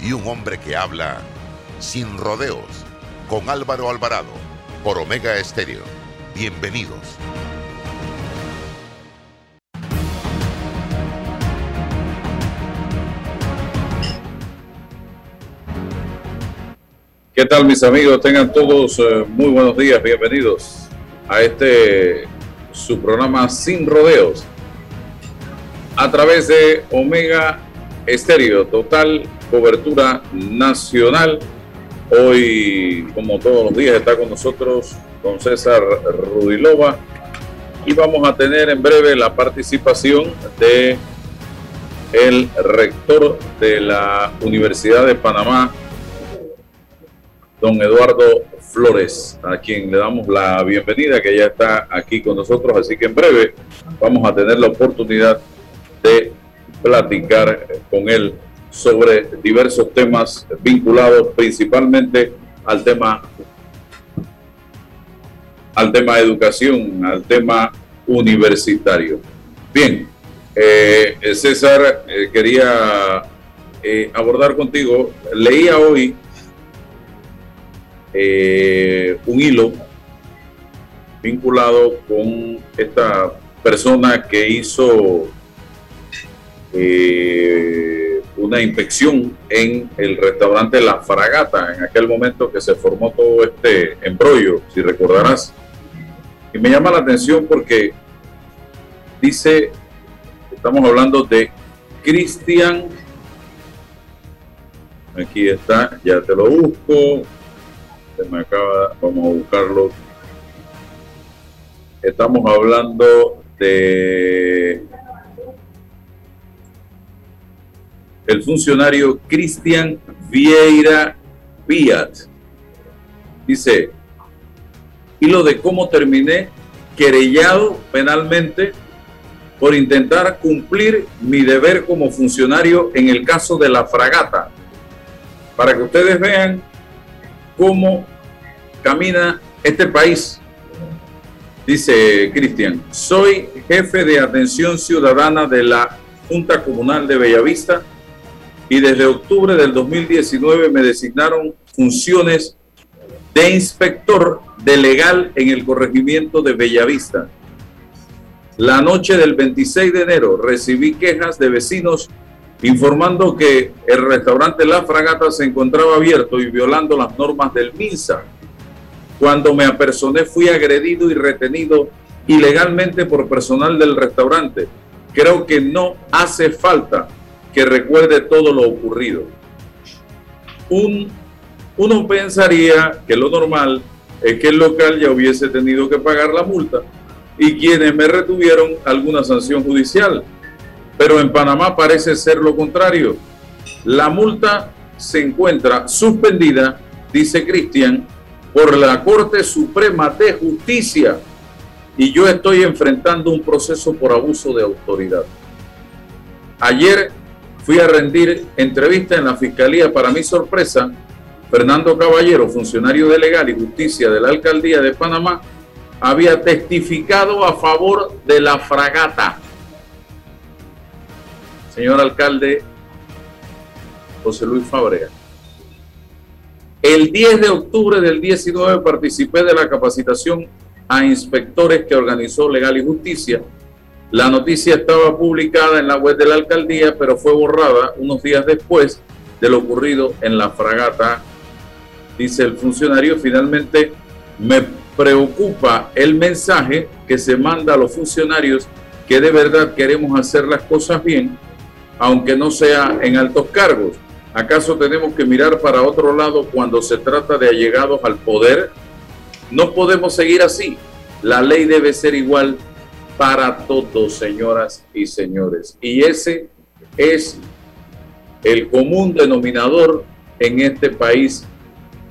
y un hombre que habla sin rodeos con Álvaro Alvarado por Omega Estéreo. Bienvenidos. ¿Qué tal mis amigos? Tengan todos eh, muy buenos días, bienvenidos a este su programa Sin Rodeos a través de Omega Estéreo, total cobertura nacional. Hoy, como todos los días, está con nosotros don César Rudilova y vamos a tener en breve la participación de el rector de la Universidad de Panamá, don Eduardo Flores, a quien le damos la bienvenida, que ya está aquí con nosotros, así que en breve vamos a tener la oportunidad de platicar con él sobre diversos temas vinculados principalmente al tema al tema educación, al tema universitario. Bien, eh, César, eh, quería eh, abordar contigo, leía hoy un hilo vinculado con esta persona que hizo una inspección en el restaurante La Fragata, en aquel momento que se formó todo este embrollo, si recordarás. Y me llama la atención porque dice, estamos hablando de Cristian, aquí está, ya te lo busco, se me acaba, vamos a buscarlo. Estamos hablando de el funcionario Cristian Vieira Fiat. Dice, y lo de cómo terminé querellado penalmente por intentar cumplir mi deber como funcionario en el caso de la fragata. Para que ustedes vean cómo camina este país. Dice Cristian, soy jefe de atención ciudadana de la Junta Comunal de Bellavista y desde octubre del 2019 me designaron funciones de inspector de legal en el corregimiento de Bellavista. La noche del 26 de enero recibí quejas de vecinos informando que el restaurante La Fragata se encontraba abierto y violando las normas del MINSA. Cuando me apersoné fui agredido y retenido ilegalmente por personal del restaurante. Creo que no hace falta que recuerde todo lo ocurrido. Un, uno pensaría que lo normal es que el local ya hubiese tenido que pagar la multa y quienes me retuvieron alguna sanción judicial. Pero en Panamá parece ser lo contrario. La multa se encuentra suspendida, dice Cristian, por la Corte Suprema de Justicia y yo estoy enfrentando un proceso por abuso de autoridad. Ayer Fui a rendir entrevista en la Fiscalía. Para mi sorpresa, Fernando Caballero, funcionario de Legal y Justicia de la Alcaldía de Panamá, había testificado a favor de la fragata. Señor alcalde José Luis Fabrea. El 10 de octubre del 19 participé de la capacitación a inspectores que organizó Legal y Justicia la noticia estaba publicada en la web de la alcaldía, pero fue borrada unos días después de lo ocurrido en la fragata, dice el funcionario. Finalmente, me preocupa el mensaje que se manda a los funcionarios que de verdad queremos hacer las cosas bien, aunque no sea en altos cargos. ¿Acaso tenemos que mirar para otro lado cuando se trata de allegados al poder? No podemos seguir así. La ley debe ser igual para todos, señoras y señores. Y ese es el común denominador en este país.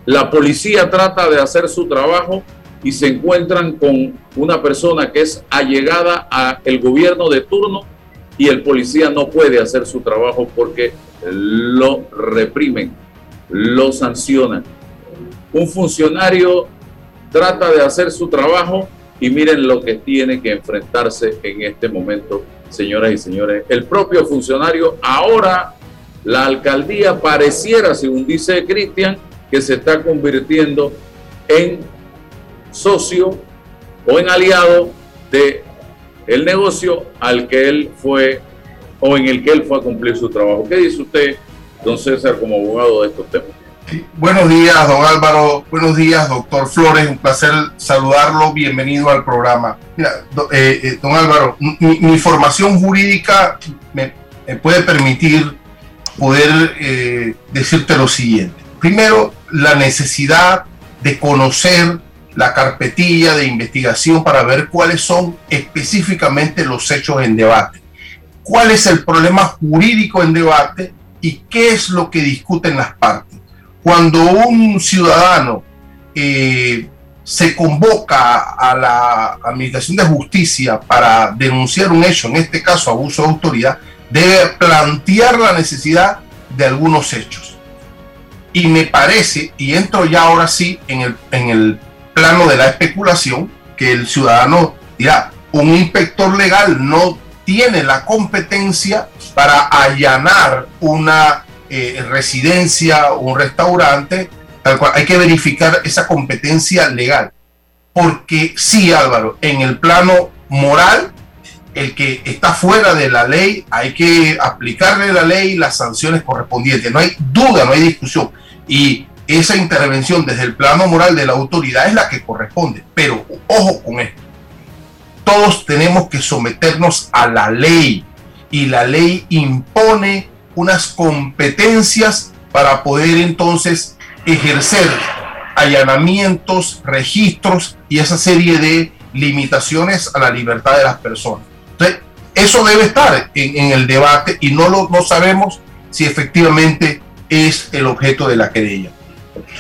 La policía trata de hacer su trabajo y se encuentran con una persona que es allegada al gobierno de turno y el policía no puede hacer su trabajo porque lo reprimen, lo sancionan. Un funcionario trata de hacer su trabajo y miren lo que tiene que enfrentarse en este momento, señoras y señores. El propio funcionario, ahora la alcaldía pareciera, según dice Cristian, que se está convirtiendo en socio o en aliado de el negocio al que él fue o en el que él fue a cumplir su trabajo. ¿Qué dice usted, don César, como abogado de estos temas? Buenos días, don Álvaro. Buenos días, doctor Flores. Un placer saludarlo. Bienvenido al programa. Eh, eh, don Álvaro, mi, formación jurídica me, puede permitir poder eh, decirte lo siguiente. Primero, la necesidad de conocer la carpetilla de investigación para ver cuáles son específicamente los hechos en debate, cuál es el problema jurídico en debate y qué es lo que discuten las partes. Cuando un ciudadano eh, se convoca a la Administración de Justicia para denunciar un hecho, en este caso abuso de autoridad, debe plantear la necesidad de algunos hechos. Y me parece, y entro ya ahora sí en el, en el plano de la especulación, que el ciudadano dirá, un inspector legal no tiene la competencia para allanar una eh, residencia o un restaurante, tal cual. Hay que verificar esa competencia legal. Porque sí, Álvaro, en el plano moral, el que está fuera de la ley, hay que aplicarle la ley y las sanciones correspondientes. No hay duda, no hay discusión. Y esa intervención desde el plano moral de la autoridad es la que corresponde. Pero ojo con esto. Todos tenemos que someternos a la ley y la ley impone unas competencias para poder entonces ejercer allanamientos, registros y esa serie de limitaciones a la libertad de las personas. Entonces, eso debe estar en, el debate y no, lo, no sabemos si efectivamente es el objeto de la querella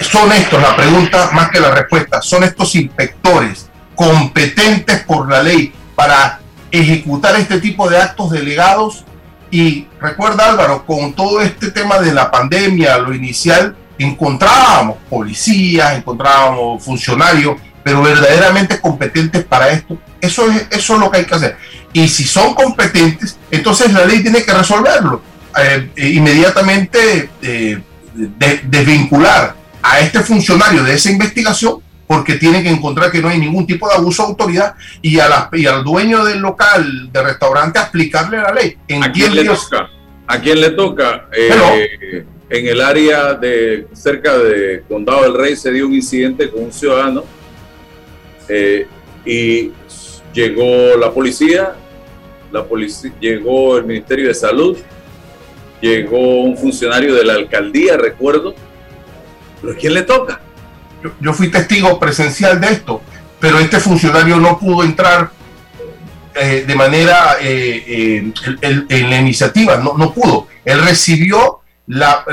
son estos, la pregunta más que la respuesta, son estos inspectores competentes por la ley para ejecutar este tipo de actos delegados. Y recuerda Álvaro, con todo este tema de la pandemia, lo inicial, encontrábamos policías, encontrábamos funcionarios, pero verdaderamente competentes para esto. Eso es, eso es lo que hay que hacer. Y si son competentes, entonces la ley tiene que resolverlo. Eh, inmediatamente eh, desvincular a este funcionario de esa investigación porque tiene que encontrar que no hay ningún tipo de abuso de autoridad y, a la, y al dueño del local, de restaurante, aplicarle la ley. ¿A quién le toca? ¿A quién le toca? Eh, en el área de cerca de Condado del Rey se dio un incidente con un ciudadano eh, y llegó la policía, la policía, llegó el Ministerio de Salud, llegó un funcionario de la alcaldía, recuerdo, ¿Pero quién le toca? Yo, fui testigo presencial de esto, pero este funcionario no pudo entrar eh, de manera eh, eh, en la iniciativa, no, no pudo. Él recibió la,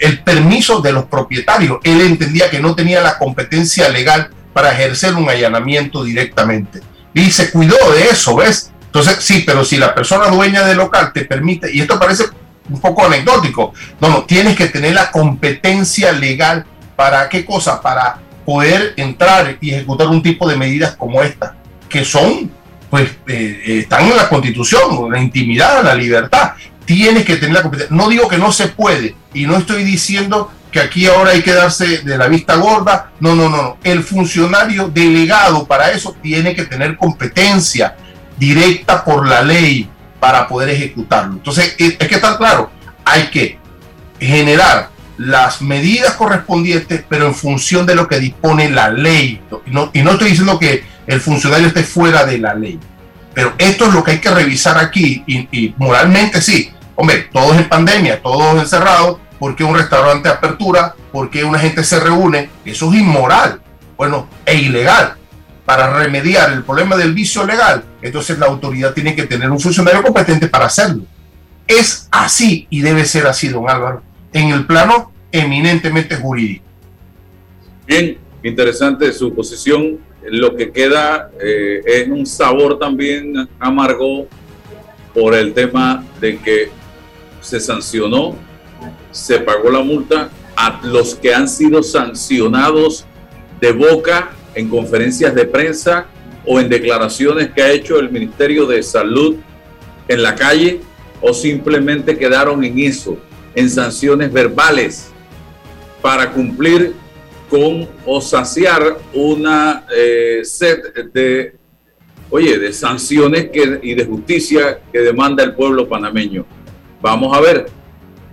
el permiso de los propietarios. Él entendía que no tenía la competencia legal para ejercer un allanamiento directamente. Y se cuidó de eso, ¿ves? Entonces, sí, pero si la persona dueña del local te permite, y esto parece un poco anecdótico. No, no, tienes que tener la competencia legal para qué cosa, para poder entrar y ejecutar un tipo de medidas como esta, que son, pues, eh, eh, están en la constitución, la intimidad, la libertad. Tienes que tener la competencia. No digo que no se puede, y no estoy diciendo que aquí ahora hay que darse de la vista gorda. No, no, no, no. El funcionario delegado para eso tiene que tener competencia directa por la ley para poder ejecutarlo. Entonces, es que está claro, hay que generar las medidas correspondientes, pero en función de lo que dispone la ley. Y no, y no estoy diciendo que el funcionario esté fuera de la ley, pero esto es lo que hay que revisar aquí y, moralmente sí. Hombre, todos en pandemia, todos encerrados, ¿por qué un restaurante apertura? ¿Por qué una gente se reúne? Eso es inmoral, bueno, e ilegal para remediar el problema del vicio legal, entonces la autoridad tiene que tener un funcionario competente para hacerlo. Es así y debe ser así, don Álvaro, en el plano eminentemente jurídico. Bien, interesante su posición. Lo que queda eh, es un sabor también amargo por el tema de que se sancionó, se pagó la multa a los que han sido sancionados de boca en conferencias de prensa o en declaraciones que ha hecho el Ministerio de Salud en la calle o simplemente quedaron en eso, en sanciones verbales para cumplir con o saciar una eh, set de, oye, de sanciones y de justicia que demanda el pueblo panameño. Vamos a ver,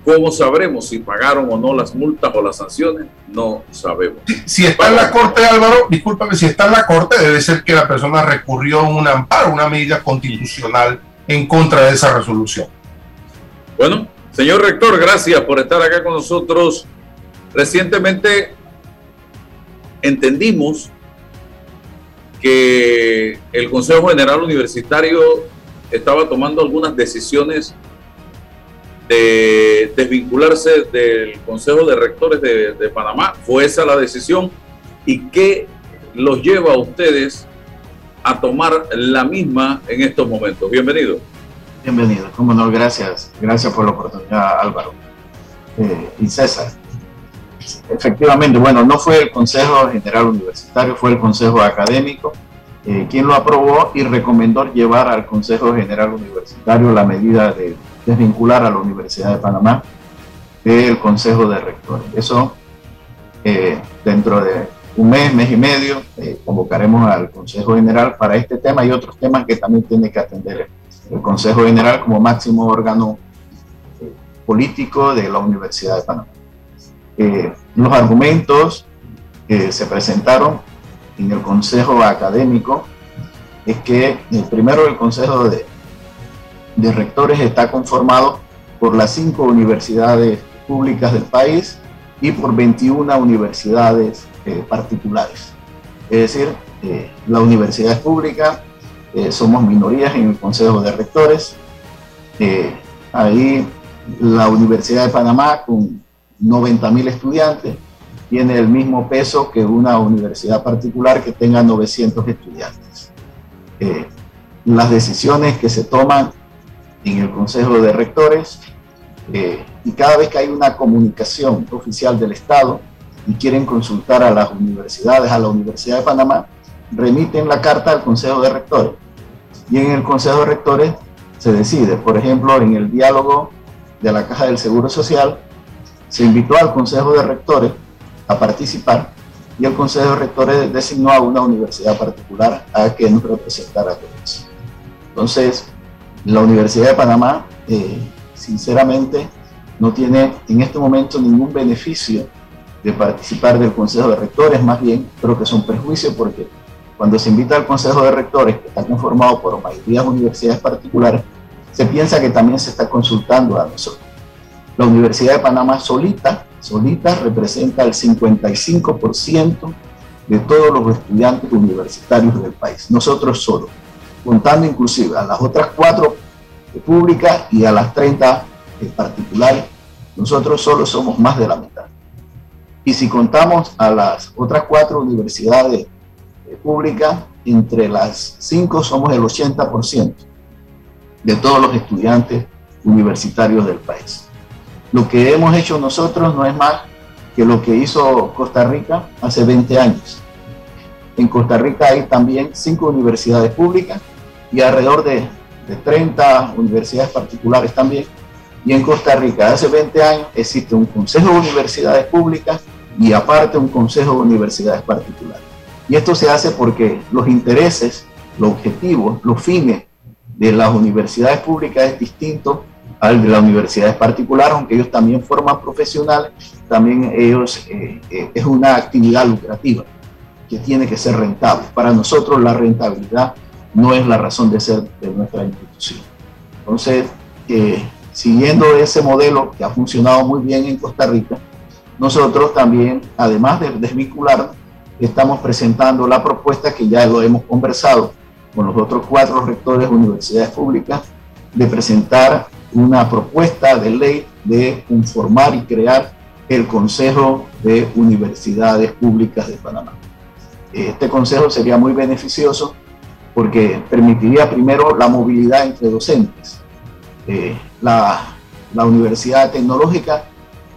¿Cómo sabremos si pagaron o no las multas o las sanciones? No sabemos. Si está en la corte, Álvaro, discúlpame, si está en la corte, debe ser que la persona recurrió a un amparo, una medida constitucional en contra de esa resolución. Bueno, señor rector, gracias por estar acá con nosotros. Recientemente entendimos que el Consejo General Universitario estaba tomando algunas decisiones de desvincularse del Consejo de Rectores de, Panamá. Fue esa la decisión. ¿Y qué los lleva a ustedes a tomar la misma en estos momentos? Bienvenido. Bienvenido, como no, gracias. Gracias por la oportunidad, Álvaro. Eh, y César. Efectivamente, bueno, no fue el Consejo General Universitario, fue el Consejo Académico eh, quien lo aprobó y recomendó llevar al Consejo General Universitario la medida de desvincular a la Universidad de Panamá del Consejo de Rectores. Eso eh, dentro de un mes, mes y medio, eh, convocaremos al Consejo General para este tema y otros temas que también tiene que atender el Consejo General como máximo órgano eh, político de la Universidad de Panamá. los argumentos que se presentaron en el Consejo Académico es que primero el Consejo de, de rectores está conformado por las cinco universidades públicas del país y por 21 universidades eh, particulares. Es decir, eh, la universidad es pública, eh, somos minorías en el Consejo de Rectores. ahí la Universidad de Panamá, con 90 mil estudiantes, tiene el mismo peso que una universidad particular que tenga 900 estudiantes. las decisiones que se toman en el Consejo de Rectores eh, y cada vez que hay una comunicación oficial del Estado y quieren consultar a las universidades, a la Universidad de Panamá, remiten la carta al Consejo de Rectores. Y en el Consejo de Rectores se decide, por ejemplo, en el diálogo de la Caja del Seguro Social, se invitó al Consejo de Rectores a participar y el Consejo de Rectores designó a una universidad particular a que nos representara a todos. Entonces, la Universidad de Panamá, eh, sinceramente, no tiene en este momento ningún beneficio de participar del Consejo de Rectores, más bien creo que es un perjuicio porque cuando se invita al Consejo de Rectores, que está conformado por mayoría de universidades particulares, se piensa que también se está consultando a nosotros. La Universidad de Panamá solita, solita representa el 55% de todos los estudiantes universitarios del país, nosotros solo contando inclusive a las otras cuatro públicas y a las 30 particulares, nosotros solo somos más de la mitad. Y si contamos a las otras cuatro universidades eh, públicas, entre las cinco somos el 80% de todos los estudiantes universitarios del país. Lo que hemos hecho nosotros no es más que lo que hizo Costa Rica hace 20 años. En Costa Rica hay también cinco universidades públicas y alrededor de, de 30 universidades particulares también. Y en Costa Rica, hace 20 años, existe un Consejo de Universidades Públicas y aparte un Consejo de Universidades Particulares. Y esto se hace porque los intereses, los objetivos, los fines de las universidades públicas es distinto al de las universidades particulares, aunque ellos también forman profesionales, también ellos eh, eh, es una actividad lucrativa que tiene que ser rentable. Para nosotros la rentabilidad no es la razón de ser de nuestra institución. Entonces, eh, siguiendo ese modelo que ha funcionado muy bien en Costa Rica, nosotros también, además de desvincular, estamos presentando la propuesta que ya lo hemos conversado con los otros cuatro rectores de universidades públicas, de presentar una propuesta de ley de conformar y crear el Consejo de Universidades Públicas de Panamá. Este consejo sería muy beneficioso porque permitiría primero la movilidad entre docentes. Eh, la, Universidad Tecnológica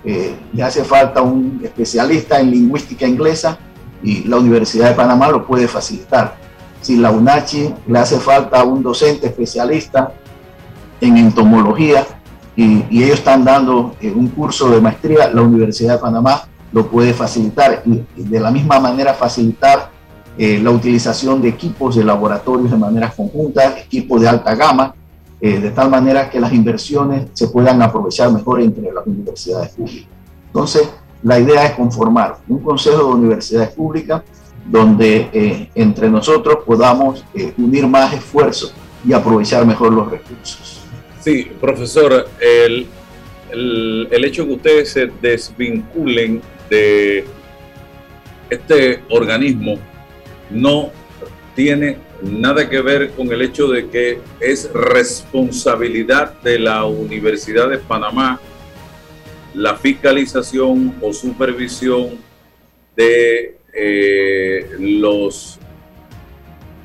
eh, le hace falta un especialista en lingüística inglesa y la Universidad de Panamá lo puede facilitar. Si la UNACHI le hace falta un docente especialista en entomología y, y ellos están dando eh, un curso de maestría, la Universidad de Panamá lo puede facilitar y, de la misma manera facilitar eh, la utilización de equipos de laboratorios de manera conjunta, equipos de alta gama, eh, de tal manera que las inversiones se puedan aprovechar mejor entre las universidades públicas. Entonces, la idea es conformar un consejo de universidades públicas donde eh, entre nosotros podamos unir más esfuerzos y aprovechar mejor los recursos. Sí, profesor, el, el, el hecho que ustedes se desvinculen de este organismo no tiene nada que ver con el hecho de que es responsabilidad de la Universidad de Panamá la fiscalización o supervisión de eh, los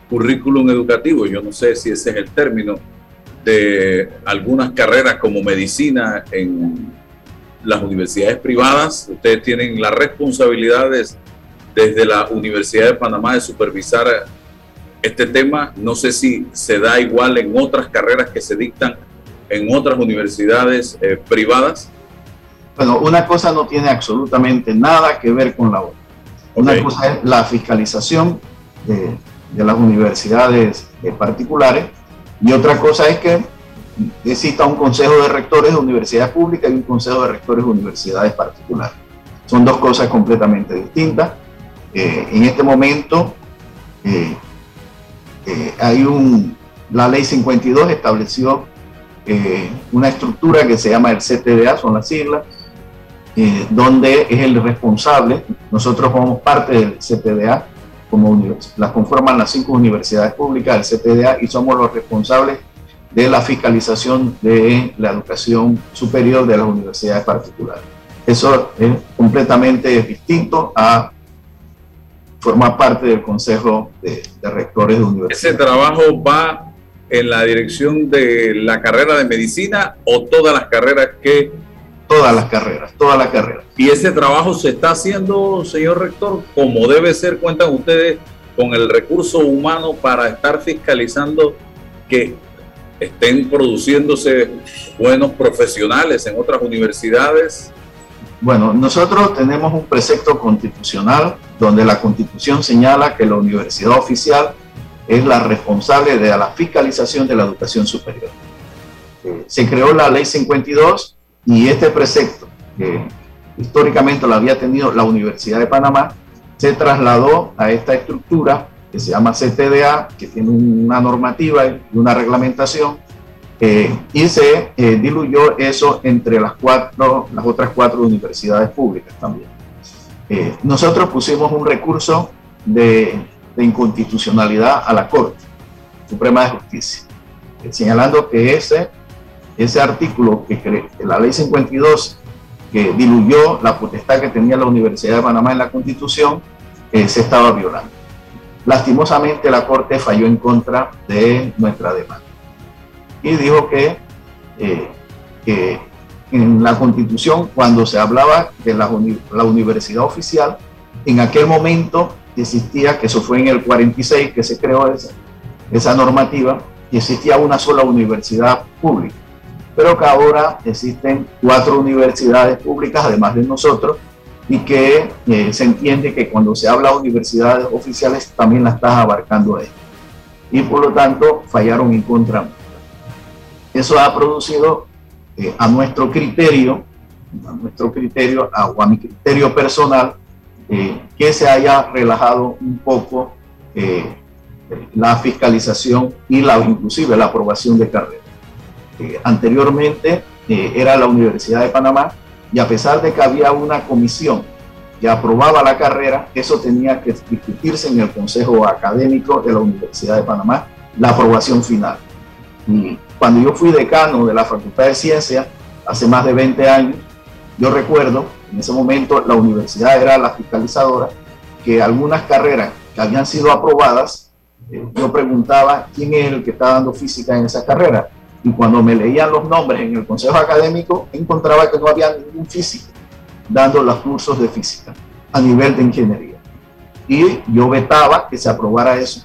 currículum educativos, yo no sé si ese es el término, de algunas carreras como medicina en las universidades privadas. Ustedes tienen las responsabilidades desde la Universidad de Panamá de supervisar este tema. No sé si se da igual en otras carreras que se dictan en otras universidades eh, privadas. Bueno, una cosa no tiene absolutamente nada que ver con la otra. Una cosa es la fiscalización de, de las universidades eh, particulares y otra cosa es que exista un consejo de rectores de universidades públicas y un consejo de rectores de universidades particulares. Son dos cosas completamente distintas. Eh, en este momento eh, eh, hay un, la ley 52 estableció una estructura que se llama el CTDA, son las siglas, donde es el responsable, nosotros somos parte del CTDA, como las conforman las cinco universidades públicas del CTDA y somos los responsables de la fiscalización de la educación superior de las universidades particulares. Eso es completamente distinto a formar parte del Consejo de, Rectores de Universidades. ¿Ese trabajo va en la dirección de la carrera de medicina o todas las carreras que... Todas las carreras, todas las carreras. ¿Y ese trabajo se está haciendo, señor rector, como debe ser? Cuentan ustedes con el recurso humano para estar fiscalizando que estén produciéndose buenos profesionales en otras universidades bueno, nosotros tenemos un precepto constitucional donde la constitución señala que la universidad oficial es la responsable de la fiscalización de la educación superior. Se creó la ley 52 y este precepto, que históricamente lo había tenido la Universidad de Panamá, se trasladó a esta estructura que se llama CTDA, que tiene una normativa y una reglamentación eh, y se eh, diluyó eso entre las, cuatro, las otras cuatro universidades públicas también. Eh, nosotros pusimos un recurso de, inconstitucionalidad a la Corte Suprema de Justicia, señalando que ese, ese artículo, que, la ley 52, que diluyó la potestad que tenía la Universidad de Panamá en la Constitución, se estaba violando. Lastimosamente la Corte falló en contra de nuestra demanda. Y dijo que, eh, en la constitución, cuando se hablaba de la, la, universidad oficial, en aquel momento existía, que eso fue en el 46 que se creó esa, esa normativa, y existía una sola universidad pública, pero que ahora existen cuatro universidades públicas, además de nosotros, y que eh, se entiende que cuando se habla de universidades oficiales también la estás abarcando ahí. Y por lo tanto fallaron en contra eso ha producido eh, a nuestro criterio, a nuestro criterio, a, o a mi criterio personal, eh, que se haya relajado un poco eh, la fiscalización y la, inclusive la aprobación de carreras. anteriormente era la Universidad de Panamá y a pesar de que había una comisión que aprobaba la carrera, eso tenía que discutirse en el Consejo Académico de la Universidad de Panamá, la aprobación final. Y cuando yo fui decano de la Facultad de Ciencias, hace más de 20 años, yo recuerdo, en ese momento la universidad era la fiscalizadora, que algunas carreras que habían sido aprobadas, eh, yo preguntaba quién es el que está dando física en esa carrera. Y cuando me leían los nombres en el consejo académico, encontraba que no había ningún físico dando los cursos de física a nivel de ingeniería. Y yo vetaba que se aprobara eso,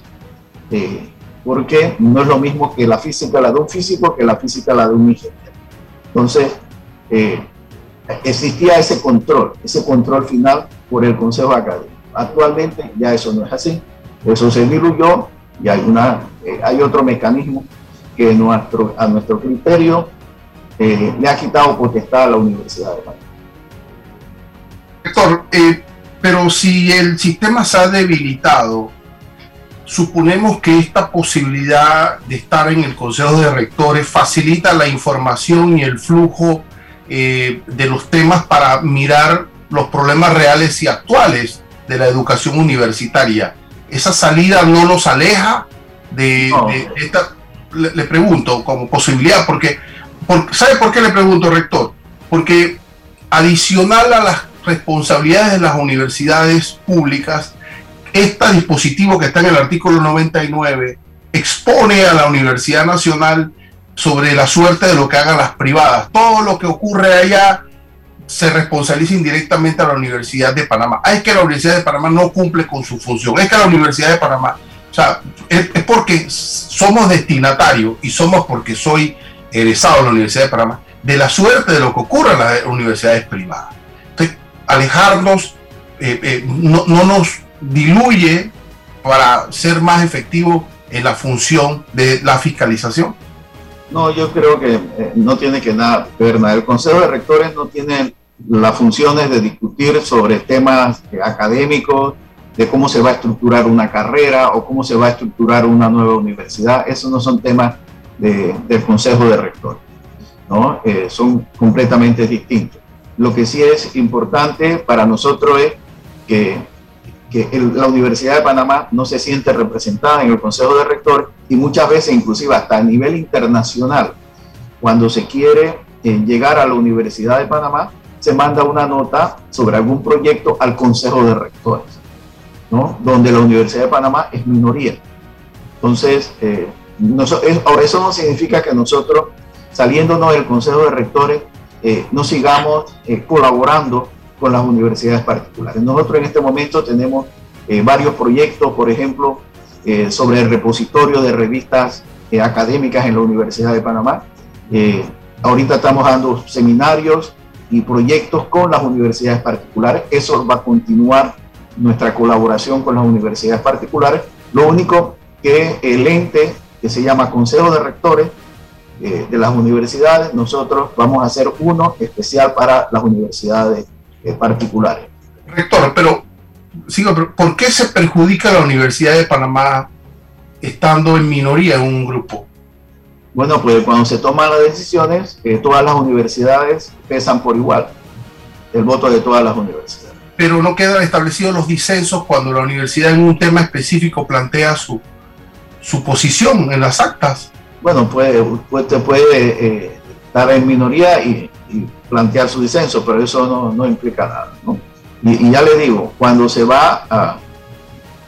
eh, porque no es lo mismo que la física la de un físico que la física la de un ingeniero. Entonces, eh, existía ese control, ese control final por el consejo académico. Actualmente ya eso no es así, eso se diluyó y hay, una, eh, hay otro mecanismo que nuestro, a nuestro criterio le ha quitado potestad a la Universidad de Panamá. Doctor, eh, pero si el sistema se ha debilitado, suponemos que esta posibilidad de estar en el Consejo de Rectores facilita la información y el flujo eh, de los temas para mirar los problemas reales y actuales de la educación universitaria. ¿Esa salida no nos aleja de, esta? Le, pregunto como posibilidad, porque, ¿sabe por qué le pregunto, rector? Porque adicional a las responsabilidades de las universidades públicas, este dispositivo que está en el artículo 99 expone a la Universidad Nacional sobre la suerte de lo que hagan las privadas. Todo lo que ocurre allá se responsabiliza indirectamente a la Universidad de Panamá. Ah, es que la Universidad de Panamá no cumple con su función. Es que la Universidad de Panamá, o sea, es, porque somos destinatarios y somos porque soy egresado de la Universidad de Panamá, de la suerte de lo que ocurre en las universidades privadas alejarnos, eh, eh, no, nos diluye para ser más efectivo en la función de la fiscalización? No, yo creo que eh, no tiene que nada ver. El Consejo de Rectores no tiene las funciones de discutir sobre temas académicos, de cómo se va a estructurar una carrera o cómo se va a estructurar una nueva universidad. Esos no son temas del Consejo de Rectores, ¿no? son completamente distintos. Lo que sí es importante para nosotros es que, la Universidad de Panamá no se siente representada en el Consejo de Rectores y muchas veces, inclusive hasta a nivel internacional, cuando se quiere eh, llegar a la Universidad de Panamá, se manda una nota sobre algún proyecto al Consejo de Rectores, donde la Universidad de Panamá es minoría. Entonces, eh, eso no significa que nosotros, saliéndonos del Consejo de Rectores, eh, no sigamos eh, colaborando con las universidades particulares. Nosotros en este momento tenemos eh, varios proyectos, por ejemplo, sobre el repositorio de revistas académicas en la Universidad de Panamá. ahorita estamos dando seminarios y proyectos con las universidades particulares. Eso va a continuar nuestra colaboración con las universidades particulares. Lo único que el ente que se llama Consejo de Rectores eh, de las universidades, nosotros vamos a hacer uno especial para las universidades eh, particulares. Rector, pero, sigo, ¿por qué se perjudica la Universidad de Panamá estando en minoría en un grupo? Bueno, pues cuando se toman las decisiones, eh, todas las universidades pesan por igual, el voto de todas las universidades. Pero no quedan establecidos los disensos cuando la universidad en un tema específico plantea su, su posición en las actas bueno, puede, usted puede eh, estar en minoría y, plantear su disenso, pero eso no, implica nada. Y, ya le digo, cuando se va a,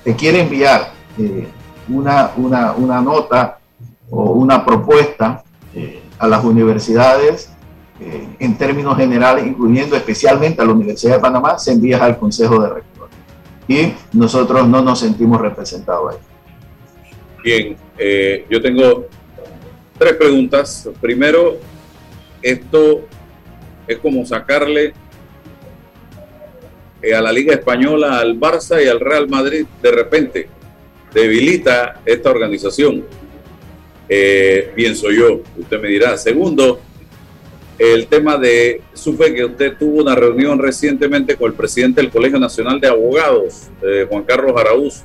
se quiere enviar eh, una, una, nota o una propuesta eh, a las universidades, en términos generales, incluyendo especialmente a la Universidad de Panamá, se envía al Consejo de Rectores. Y nosotros no nos sentimos representados ahí. Bien, yo tengo tres preguntas. Primero, esto es como sacarle eh, a la Liga Española, al Barça y al Real Madrid de repente. Debilita esta organización. Eh, pienso yo, usted me dirá. Segundo, el tema de, supe que usted tuvo una reunión recientemente con el presidente del Colegio Nacional de Abogados, eh, Juan Carlos Araúz,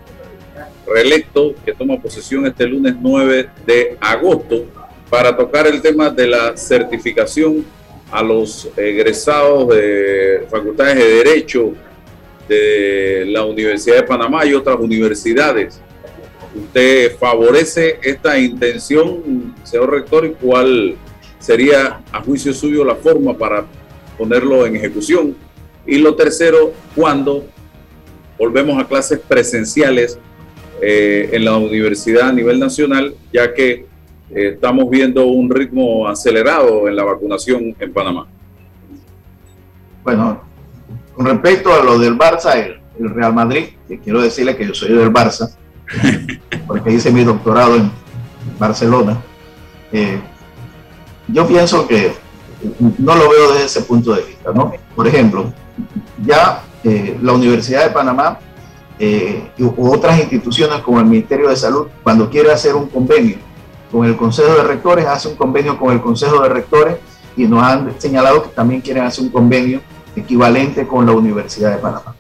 reelecto, que toma posesión este lunes 9 de agosto para tocar el tema de la certificación a los egresados de facultades de Derecho de la Universidad de Panamá y otras universidades. ¿Usted favorece esta intención, señor rector, y cuál sería, a juicio suyo, la forma para ponerlo en ejecución? Y lo tercero, ¿cuándo volvemos a clases presenciales eh, en la universidad a nivel nacional, ya que eh, estamos viendo un ritmo acelerado en la vacunación en Panamá? Bueno, con respecto a lo del Barça, el, Real Madrid, que quiero decirle que yo soy del Barça, porque hice mi doctorado en Barcelona. Eh, yo pienso que no lo veo desde ese punto de vista, ¿no? Por ejemplo, ya eh, la Universidad de Panamá eh, u otras instituciones como el Ministerio de Salud, cuando quiere hacer un convenio con el Consejo de Rectores, hace un convenio con el Consejo de Rectores y nos han señalado que también quieren hacer un convenio equivalente con la Universidad de Panamá.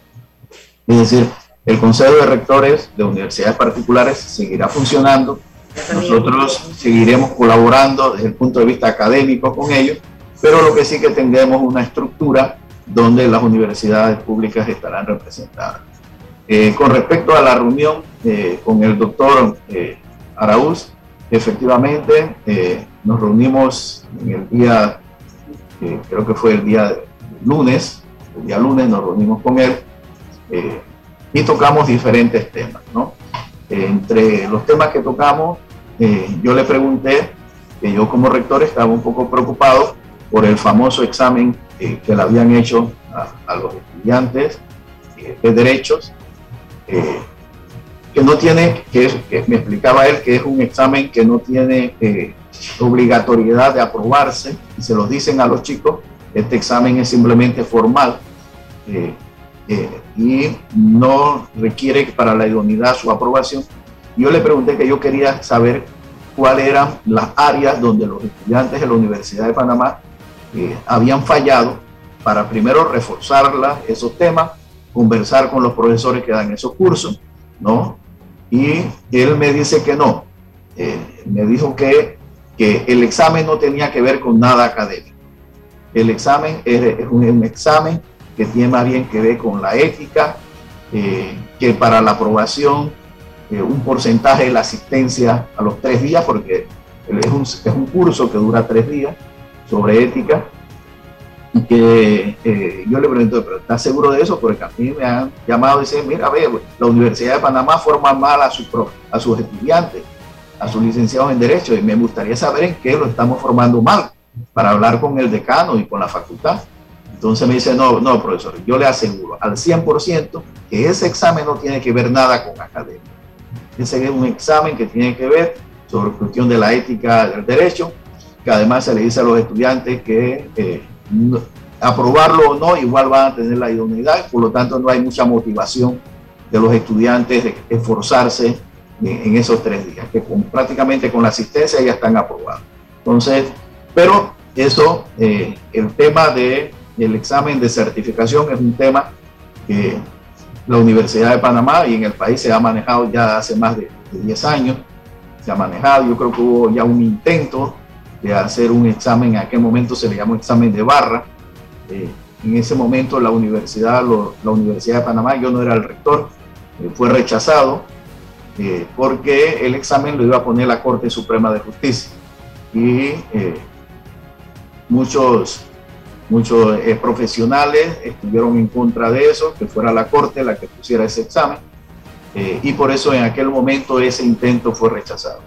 Es decir, el Consejo de Rectores de universidades particulares seguirá funcionando. Nosotros seguiremos colaborando desde el punto de vista académico con ellos, pero lo que sí que tendremos una estructura donde las universidades públicas estarán representadas. Eh, con respecto a la reunión eh, con el doctor eh, Araúz, efectivamente nos reunimos en el día, creo que fue el día lunes, el día lunes nos reunimos con él y tocamos diferentes temas, ¿no? Entre los temas que tocamos, yo le pregunté que yo como rector estaba un poco preocupado por el famoso examen que le habían hecho a, los estudiantes de derechos, que no tiene, que, me explicaba él que es un examen que no tiene eh, obligatoriedad de aprobarse, y se lo dicen a los chicos, este examen es simplemente formal eh, eh, y no requiere para la idoneidad su aprobación. Yo le pregunté que yo quería saber cuáles eran las áreas donde los estudiantes de la Universidad de Panamá habían fallado para primero reforzar esos temas, conversar con los profesores que dan esos cursos, ¿no? Y él me dice que no. Eh, me dijo que, que el examen no tenía que ver con nada académico. El examen es, un, examen que tiene más bien que ver con la ética, eh, que para la aprobación eh, un porcentaje de la asistencia a los tres días, porque es un, es un curso que dura tres días sobre ética, y que eh, yo le pregunto, ¿pero estás seguro de eso? Porque a mí me han llamado y dicen, mira, ve, la Universidad de Panamá forma mal a, su, a sus estudiantes, a sus licenciados en Derecho, y me gustaría saber en qué lo estamos formando mal, para hablar con el decano y con la facultad. Entonces me dice, no, no, profesor, yo le aseguro al 100% que ese examen no tiene que ver nada con academia. Ese es un examen que tiene que ver sobre cuestión de la ética del derecho, que además se le dice a los estudiantes que eh, aprobarlo o no, igual van a tener la idoneidad, por lo tanto no hay mucha motivación de los estudiantes de esforzarse en, esos tres días, que prácticamente con la asistencia ya están aprobados. Entonces, pero eso, eh, el tema de, del examen de certificación es un tema que la Universidad de Panamá y en el país se ha manejado ya hace más de, de 10 años, se ha manejado, yo creo que hubo ya un intento de hacer un examen, en aquel momento se le llamó examen de barra. Eh, en ese momento la universidad, la Universidad de Panamá, yo no era el rector, eh, fue rechazado eh, porque el examen lo iba a poner la Corte Suprema de Justicia. Y muchos, muchos profesionales estuvieron en contra de eso, que fuera la Corte la que pusiera ese examen. y por eso en aquel momento ese intento fue rechazado.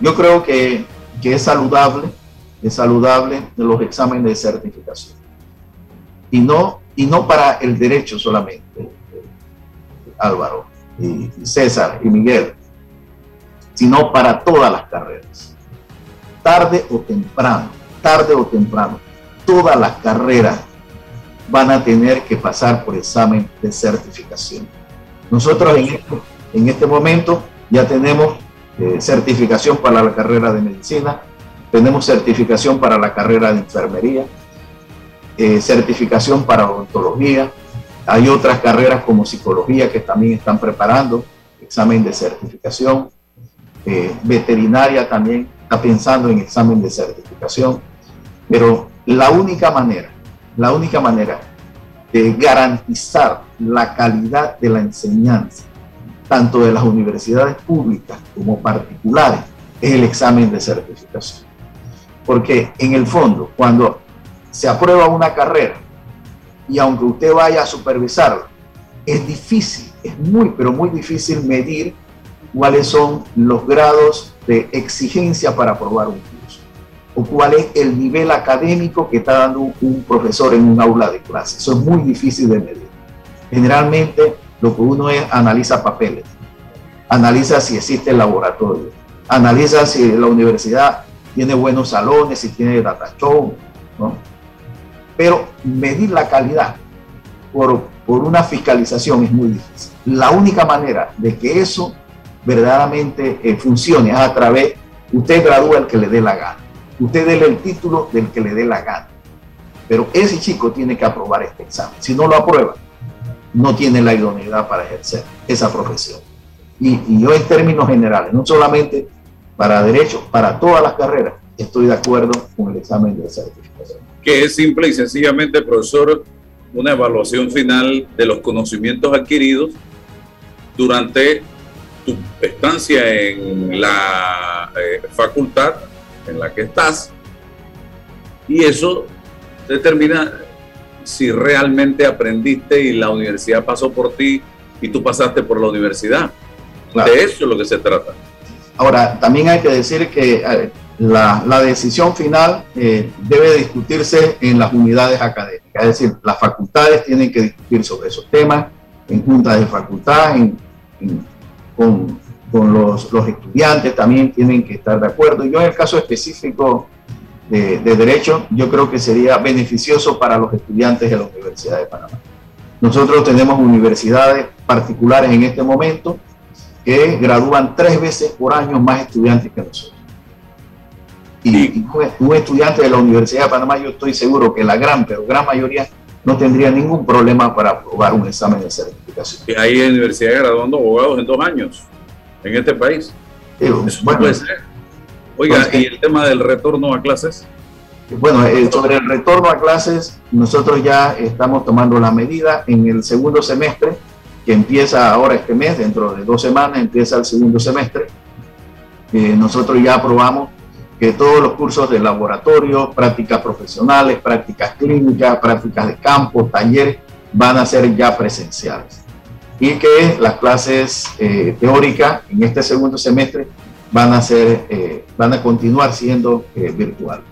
Yo creo que que es saludable, es saludable de los exámenes de certificación. Y no, y no para el derecho solamente, Álvaro, y César y Miguel, sino para todas las carreras. Tarde o temprano, tarde o temprano, todas las carreras van a tener que pasar por examen de certificación. Nosotros en este, este momento ya tenemos eh, certificación para la carrera de medicina, tenemos certificación para la carrera de enfermería, eh, certificación para odontología, hay otras carreras como psicología que también están preparando examen de certificación, eh, veterinaria también está pensando en examen de certificación, pero la única manera, la única manera de garantizar la calidad de la enseñanza tanto de las universidades públicas como particulares, es el examen de certificación. Porque en el fondo, cuando se aprueba una carrera y aunque usted vaya a supervisarla, es difícil, es muy, pero muy difícil medir cuáles son los grados de exigencia para aprobar un curso o cuál es el nivel académico que está dando un profesor en un aula de clase. Eso es muy difícil de medir. Generalmente lo que uno es analiza papeles, analiza si existe el laboratorio, analiza si la universidad tiene buenos salones, si tiene data show. Pero medir la calidad por, por una fiscalización es muy difícil. La única manera de que eso verdaderamente eh, funcione es a través, usted gradúa el que le dé la gana, usted déle el título del que le dé la gana. Pero ese chico tiene que aprobar este examen. Si no lo aprueba, no tiene la idoneidad para ejercer esa profesión. Y, yo en términos generales, no solamente para derecho, para todas las carreras, estoy de acuerdo con el examen de certificación. Que es simple y sencillamente, profesor, una evaluación final de los conocimientos adquiridos durante tu estancia en la eh, facultad en la que estás y eso determina si realmente aprendiste y la universidad pasó por ti y tú pasaste por la universidad. De eso es lo que se trata. Ahora, también hay que decir que eh, la, la, decisión final eh, debe discutirse en las unidades académicas, es decir, las facultades tienen que discutir sobre esos temas en juntas de facultad, en, con, con los, los, estudiantes también tienen que estar de acuerdo. Yo en el caso específico de, de, Derecho, yo creo que sería beneficioso para los estudiantes de la Universidad de Panamá. Nosotros tenemos universidades particulares en este momento que gradúan tres veces por año más estudiantes que nosotros. Y, y un estudiante de la Universidad de Panamá, yo estoy seguro que la gran, pero gran mayoría no tendría ningún problema para aprobar un examen de certificación. Y hay universidades graduando abogados en dos años en este país. Sí, Eso bueno, puede ser. Oiga, pues, ¿y el tema del retorno a clases? Bueno, eh, sobre el retorno a clases, nosotros ya estamos tomando la medida en el segundo semestre que empieza ahora este mes, dentro de dos semanas empieza el segundo semestre. Eh, nosotros ya aprobamos que todos los cursos de laboratorio, prácticas profesionales, prácticas clínicas, prácticas de campo, talleres, van a ser ya presenciales. Y que las clases eh, teóricas en este segundo semestre van a, ser, eh, van a continuar siendo eh, virtuales.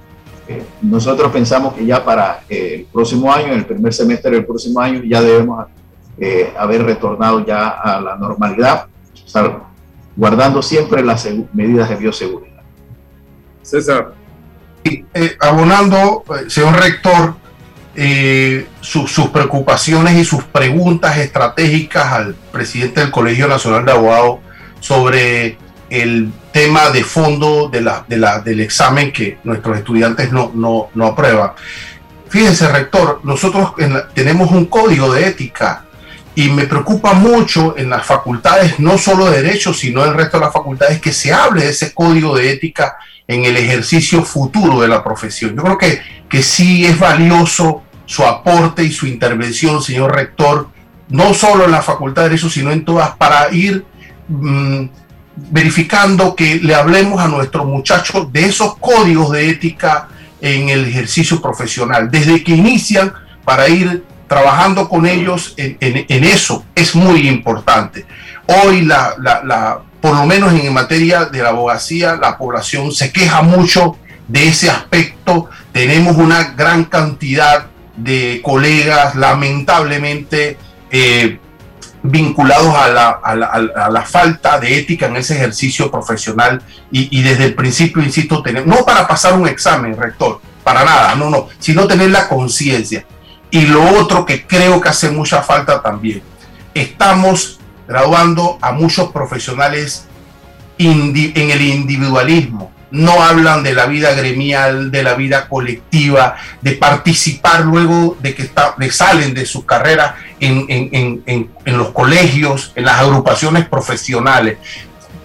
nosotros pensamos que ya para el próximo año, el primer semestre del próximo año, ya debemos eh, haber retornado ya a la normalidad, guardando siempre las medidas de bioseguridad. César. Eh, abonando, eh, señor rector, eh, su, sus preocupaciones y sus preguntas estratégicas al presidente del Colegio Nacional de Abogados sobre el tema de fondo de la, del examen que nuestros estudiantes no, no, no aprueban. Fíjense, rector, nosotros la, tenemos un código de ética y me preocupa mucho en las facultades, no solo de derecho, sino en el resto de las facultades, que se hable de ese código de ética en el ejercicio futuro de la profesión. Yo creo que, que sí es valioso su aporte y su intervención, señor rector, no solo en la facultad de derecho, sino en todas, para ir mmm, verificando que le hablemos a nuestros muchachos de esos códigos de ética en el ejercicio profesional, desde que inician para ir trabajando con ellos en, eso es muy importante. Hoy, la, la, por lo menos en materia de la abogacía, la población se queja mucho de ese aspecto. Tenemos una gran cantidad de colegas, lamentablemente, eh, vinculados a la, a, la, falta de ética en ese ejercicio profesional y, y desde el principio, insisto, tener, no para pasar un examen, rector, para nada, no, no, sino tener la conciencia. Y lo otro que creo que hace mucha falta también, estamos graduando a muchos profesionales en el individualismo. No hablan de la vida gremial, de la vida colectiva, de participar luego de que salen de sus carreras en, los colegios, en las agrupaciones profesionales,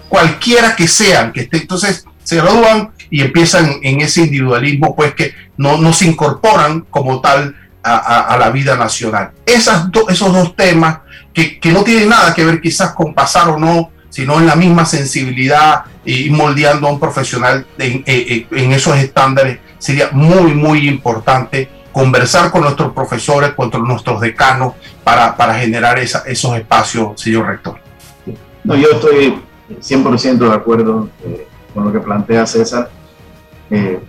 cualquiera que sean, que esté, entonces se gradúan y empiezan en ese individualismo, pues que no, se incorporan como tal a, la vida nacional. Esas esos dos temas que, que, no tienen nada que ver quizás con pasar o no, sino en la misma sensibilidad y moldeando a un profesional en, en esos estándares, sería muy, muy importante conversar con nuestros profesores, con nuestros decanos, para, para generar esos espacios, señor rector. Yo estoy 100% de acuerdo eh, con lo que plantea César. Eh,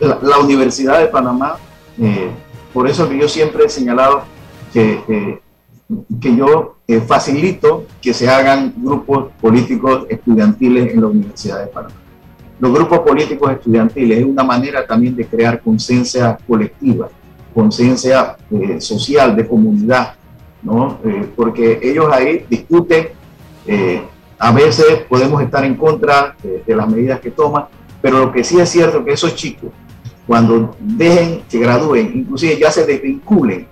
la, Universidad de Panamá, eh, por eso que yo siempre he señalado que, que yo facilito que se hagan grupos políticos estudiantiles en la Universidad de Panamá los grupos políticos estudiantiles es una manera también de crear conciencia colectiva, conciencia eh, social, de comunidad, ¿no? Eh, porque ellos ahí discuten, eh, a veces podemos estar en contra de, las medidas que toman, pero lo que sí es cierto es que esos chicos, cuando dejen que gradúen, inclusive ya se desvinculen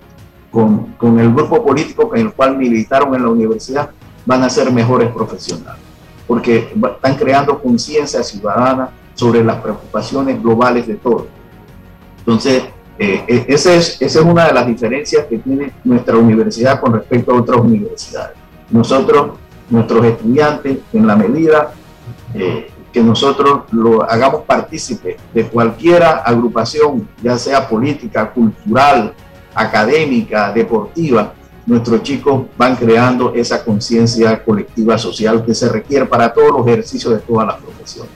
con, el grupo político con el cual militaron en la universidad, van a ser mejores profesionales porque están creando conciencia ciudadana sobre las preocupaciones globales de todos. Entonces, eh, eh, esa, es, esa es una de las diferencias que tiene nuestra universidad con respecto a otras universidades. Nosotros, nuestros estudiantes, en la medida eh, que nosotros lo hagamos partícipe de cualquier agrupación, ya sea política, cultural, académica, deportiva, nuestros chicos van creando esa conciencia colectiva social que se requiere para todos los ejercicios de todas las profesiones.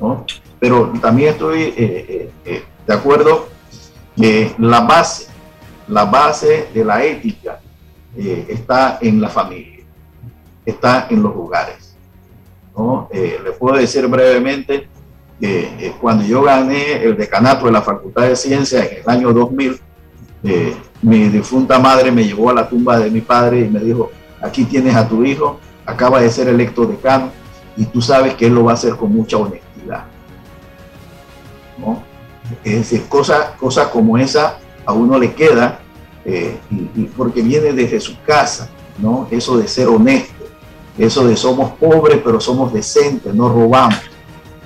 ¿no? Pero también estoy eh, eh, eh, de acuerdo que la base, la base de la ética está en la familia, está en los hogares. ¿no? le puedo decir brevemente que cuando yo gané el decanato de la Facultad de Ciencias en el año 2000, mi difunta madre me llevó a la tumba de mi padre y me dijo, aquí tienes a tu hijo, acaba de ser electo decano y tú sabes que él lo va a hacer con mucha honestidad. ¿No? Es decir, cosas cosa como esa a uno le queda eh, y, porque viene desde su casa, ¿no? Eso de ser honesto, eso de somos pobres pero somos decentes, no robamos,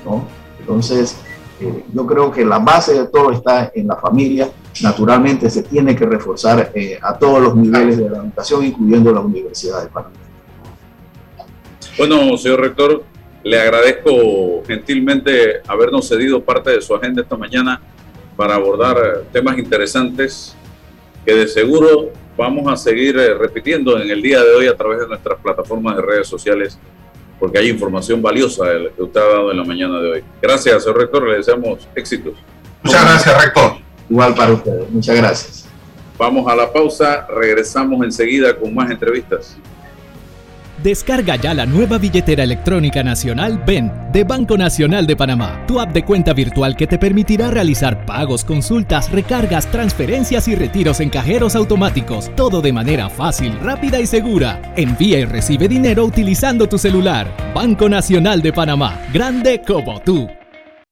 ¿no? Entonces, eh, yo creo que la base de todo está en la familia naturalmente se tiene que reforzar eh, a todos los niveles de la educación, incluyendo la Universidad de Panamá. Bueno, señor rector, le agradezco gentilmente habernos cedido parte de su agenda esta mañana para abordar temas interesantes que de seguro vamos a seguir eh, repitiendo en el día de hoy a través de nuestras plataformas de redes sociales, porque hay información valiosa que usted ha dado en la mañana de hoy. Gracias, señor rector, le deseamos éxitos. Muchas gracias, rector. Igual para ustedes. Muchas gracias. Vamos a la pausa, regresamos enseguida con más entrevistas. Descarga ya la nueva billetera electrónica nacional BEN de Banco Nacional de Panamá, tu app de cuenta virtual que te permitirá realizar pagos, consultas, recargas, transferencias y retiros en cajeros automáticos, todo de manera fácil, rápida y segura. Envía y recibe dinero utilizando tu celular. Banco Nacional de Panamá, grande como tú.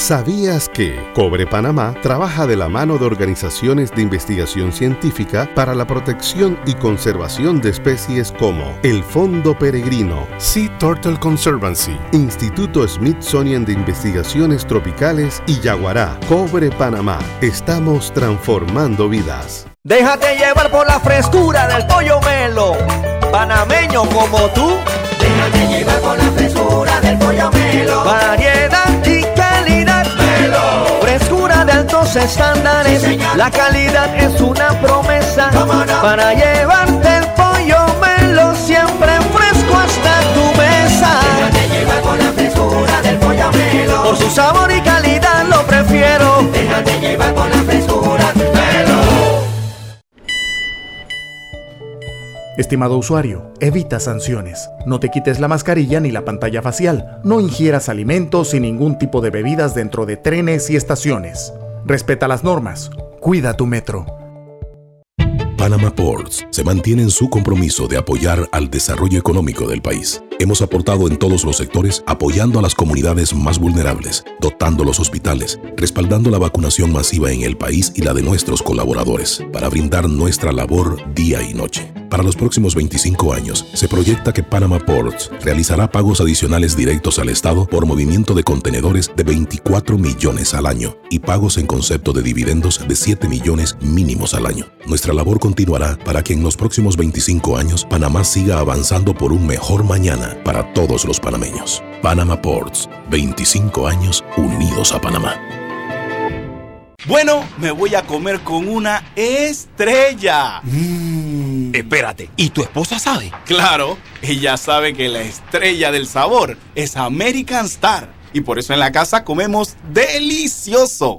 ¿Sabías que Cobre Panamá trabaja de la mano de organizaciones de investigación científica para la protección y conservación de especies como el Fondo Peregrino, Sea Turtle Conservancy, Instituto Smithsonian de Investigaciones Tropicales y Yaguará? Cobre Panamá, estamos transformando vidas. Déjate llevar por la frescura del pollo melo, panameño como tú. Déjate llevar por la frescura del pollo melo. Variedad altos estándares, la calidad es una promesa para llevarte el pollo melo siempre fresco hasta tu mesa. Melo. Por su sabor y calidad lo prefiero. Déjate llevar con la frescura. Estimado usuario, evita sanciones. No te quites la mascarilla ni la pantalla facial. No ingieras alimentos y ningún tipo de bebidas dentro de trenes y estaciones. Respeta las normas. Cuida tu metro. Panama Ports se mantiene en su compromiso de apoyar al desarrollo económico del país. Hemos aportado en todos los sectores apoyando a las comunidades más vulnerables, dotando los hospitales, respaldando la vacunación masiva en el país y la de nuestros colaboradores, para brindar nuestra labor día y noche. Para los próximos 25 años, se proyecta que Panama Ports realizará pagos adicionales directos al Estado por movimiento de contenedores de 24 millones al año y pagos en concepto de dividendos de 7 millones mínimos al año. Nuestra labor continuará para que en los próximos 25 años Panamá siga avanzando por un mejor mañana para todos los panameños. Panama Ports, 25 años unidos a Panamá. Bueno, me voy a comer con una estrella. Espérate, ¿y tu esposa sabe? Claro, ella sabe que la estrella del sabor es American Star. Y por eso en la casa comemos delicioso.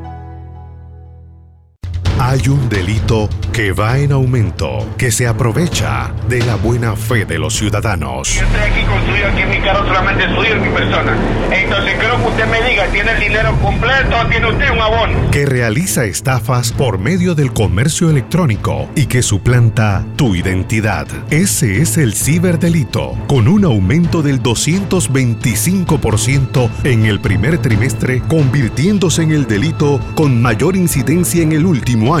Hay un delito que va en aumento, que se aprovecha de la buena fe de los ciudadanos. Yo estoy aquí construido, aquí en mi carro solamente suyo y mi persona. Entonces creo que usted me diga, ¿tiene el dinero completo o tiene usted un abono? Que realiza estafas por medio del comercio electrónico y que suplanta tu identidad. Ese es el ciberdelito, con un aumento del 225% en el primer trimestre, convirtiéndose en el delito con mayor incidencia en el último año.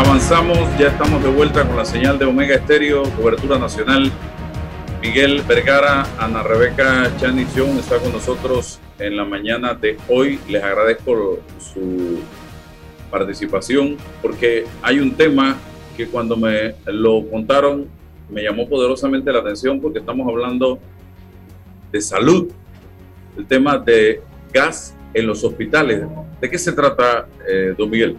Avanzamos, ya estamos de vuelta con la señal de Omega Estéreo, cobertura nacional. Miguel Vergara, Ana Rebeca Chanición está con nosotros en la mañana de hoy. Les agradezco su participación porque hay un tema que cuando me lo contaron me llamó poderosamente la atención porque estamos hablando de salud, el tema de gas en los hospitales. ¿De qué se trata, eh, don Miguel?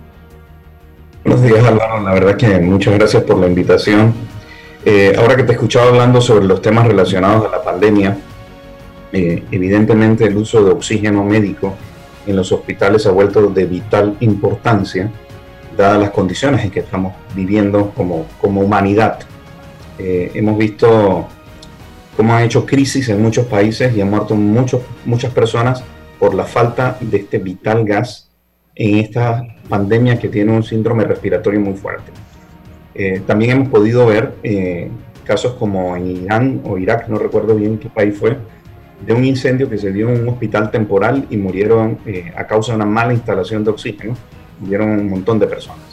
Buenos días, Álvaro. La verdad que muchas gracias por la invitación. Eh, ahora que te he escuchado hablando sobre los temas relacionados a la pandemia, eh, evidentemente el uso de oxígeno médico en los hospitales ha vuelto de vital importancia, dadas las condiciones en que estamos viviendo como, como humanidad. Eh, hemos visto cómo han hecho crisis en muchos países y han muerto muchos, muchas personas por la falta de este vital gas en esta pandemia que tiene un síndrome respiratorio muy fuerte. Eh, también hemos podido ver eh, casos como en Irán o Irak, no recuerdo bien qué país fue, de un incendio que se dio en un hospital temporal y murieron eh, a causa de una mala instalación de oxígeno, murieron un montón de personas.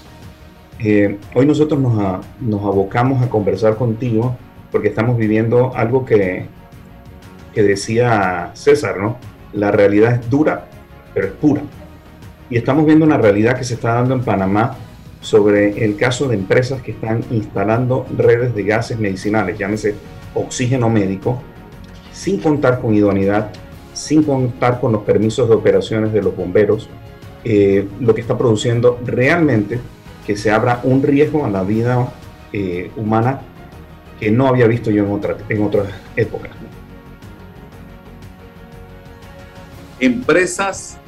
hoy nosotros nos, nos, abocamos a conversar contigo porque estamos viviendo algo que, que decía César, ¿no? La realidad es dura, pero es pura. Y estamos viendo una realidad que se está dando en Panamá sobre el caso de empresas que están instalando redes de gases medicinales, llámese oxígeno médico, sin contar con idoneidad, sin contar con los permisos de operaciones de los bomberos, eh, lo que está produciendo realmente que se abra un riesgo a la vida eh, humana que no había visto yo en, otra, en otras épocas. Empresas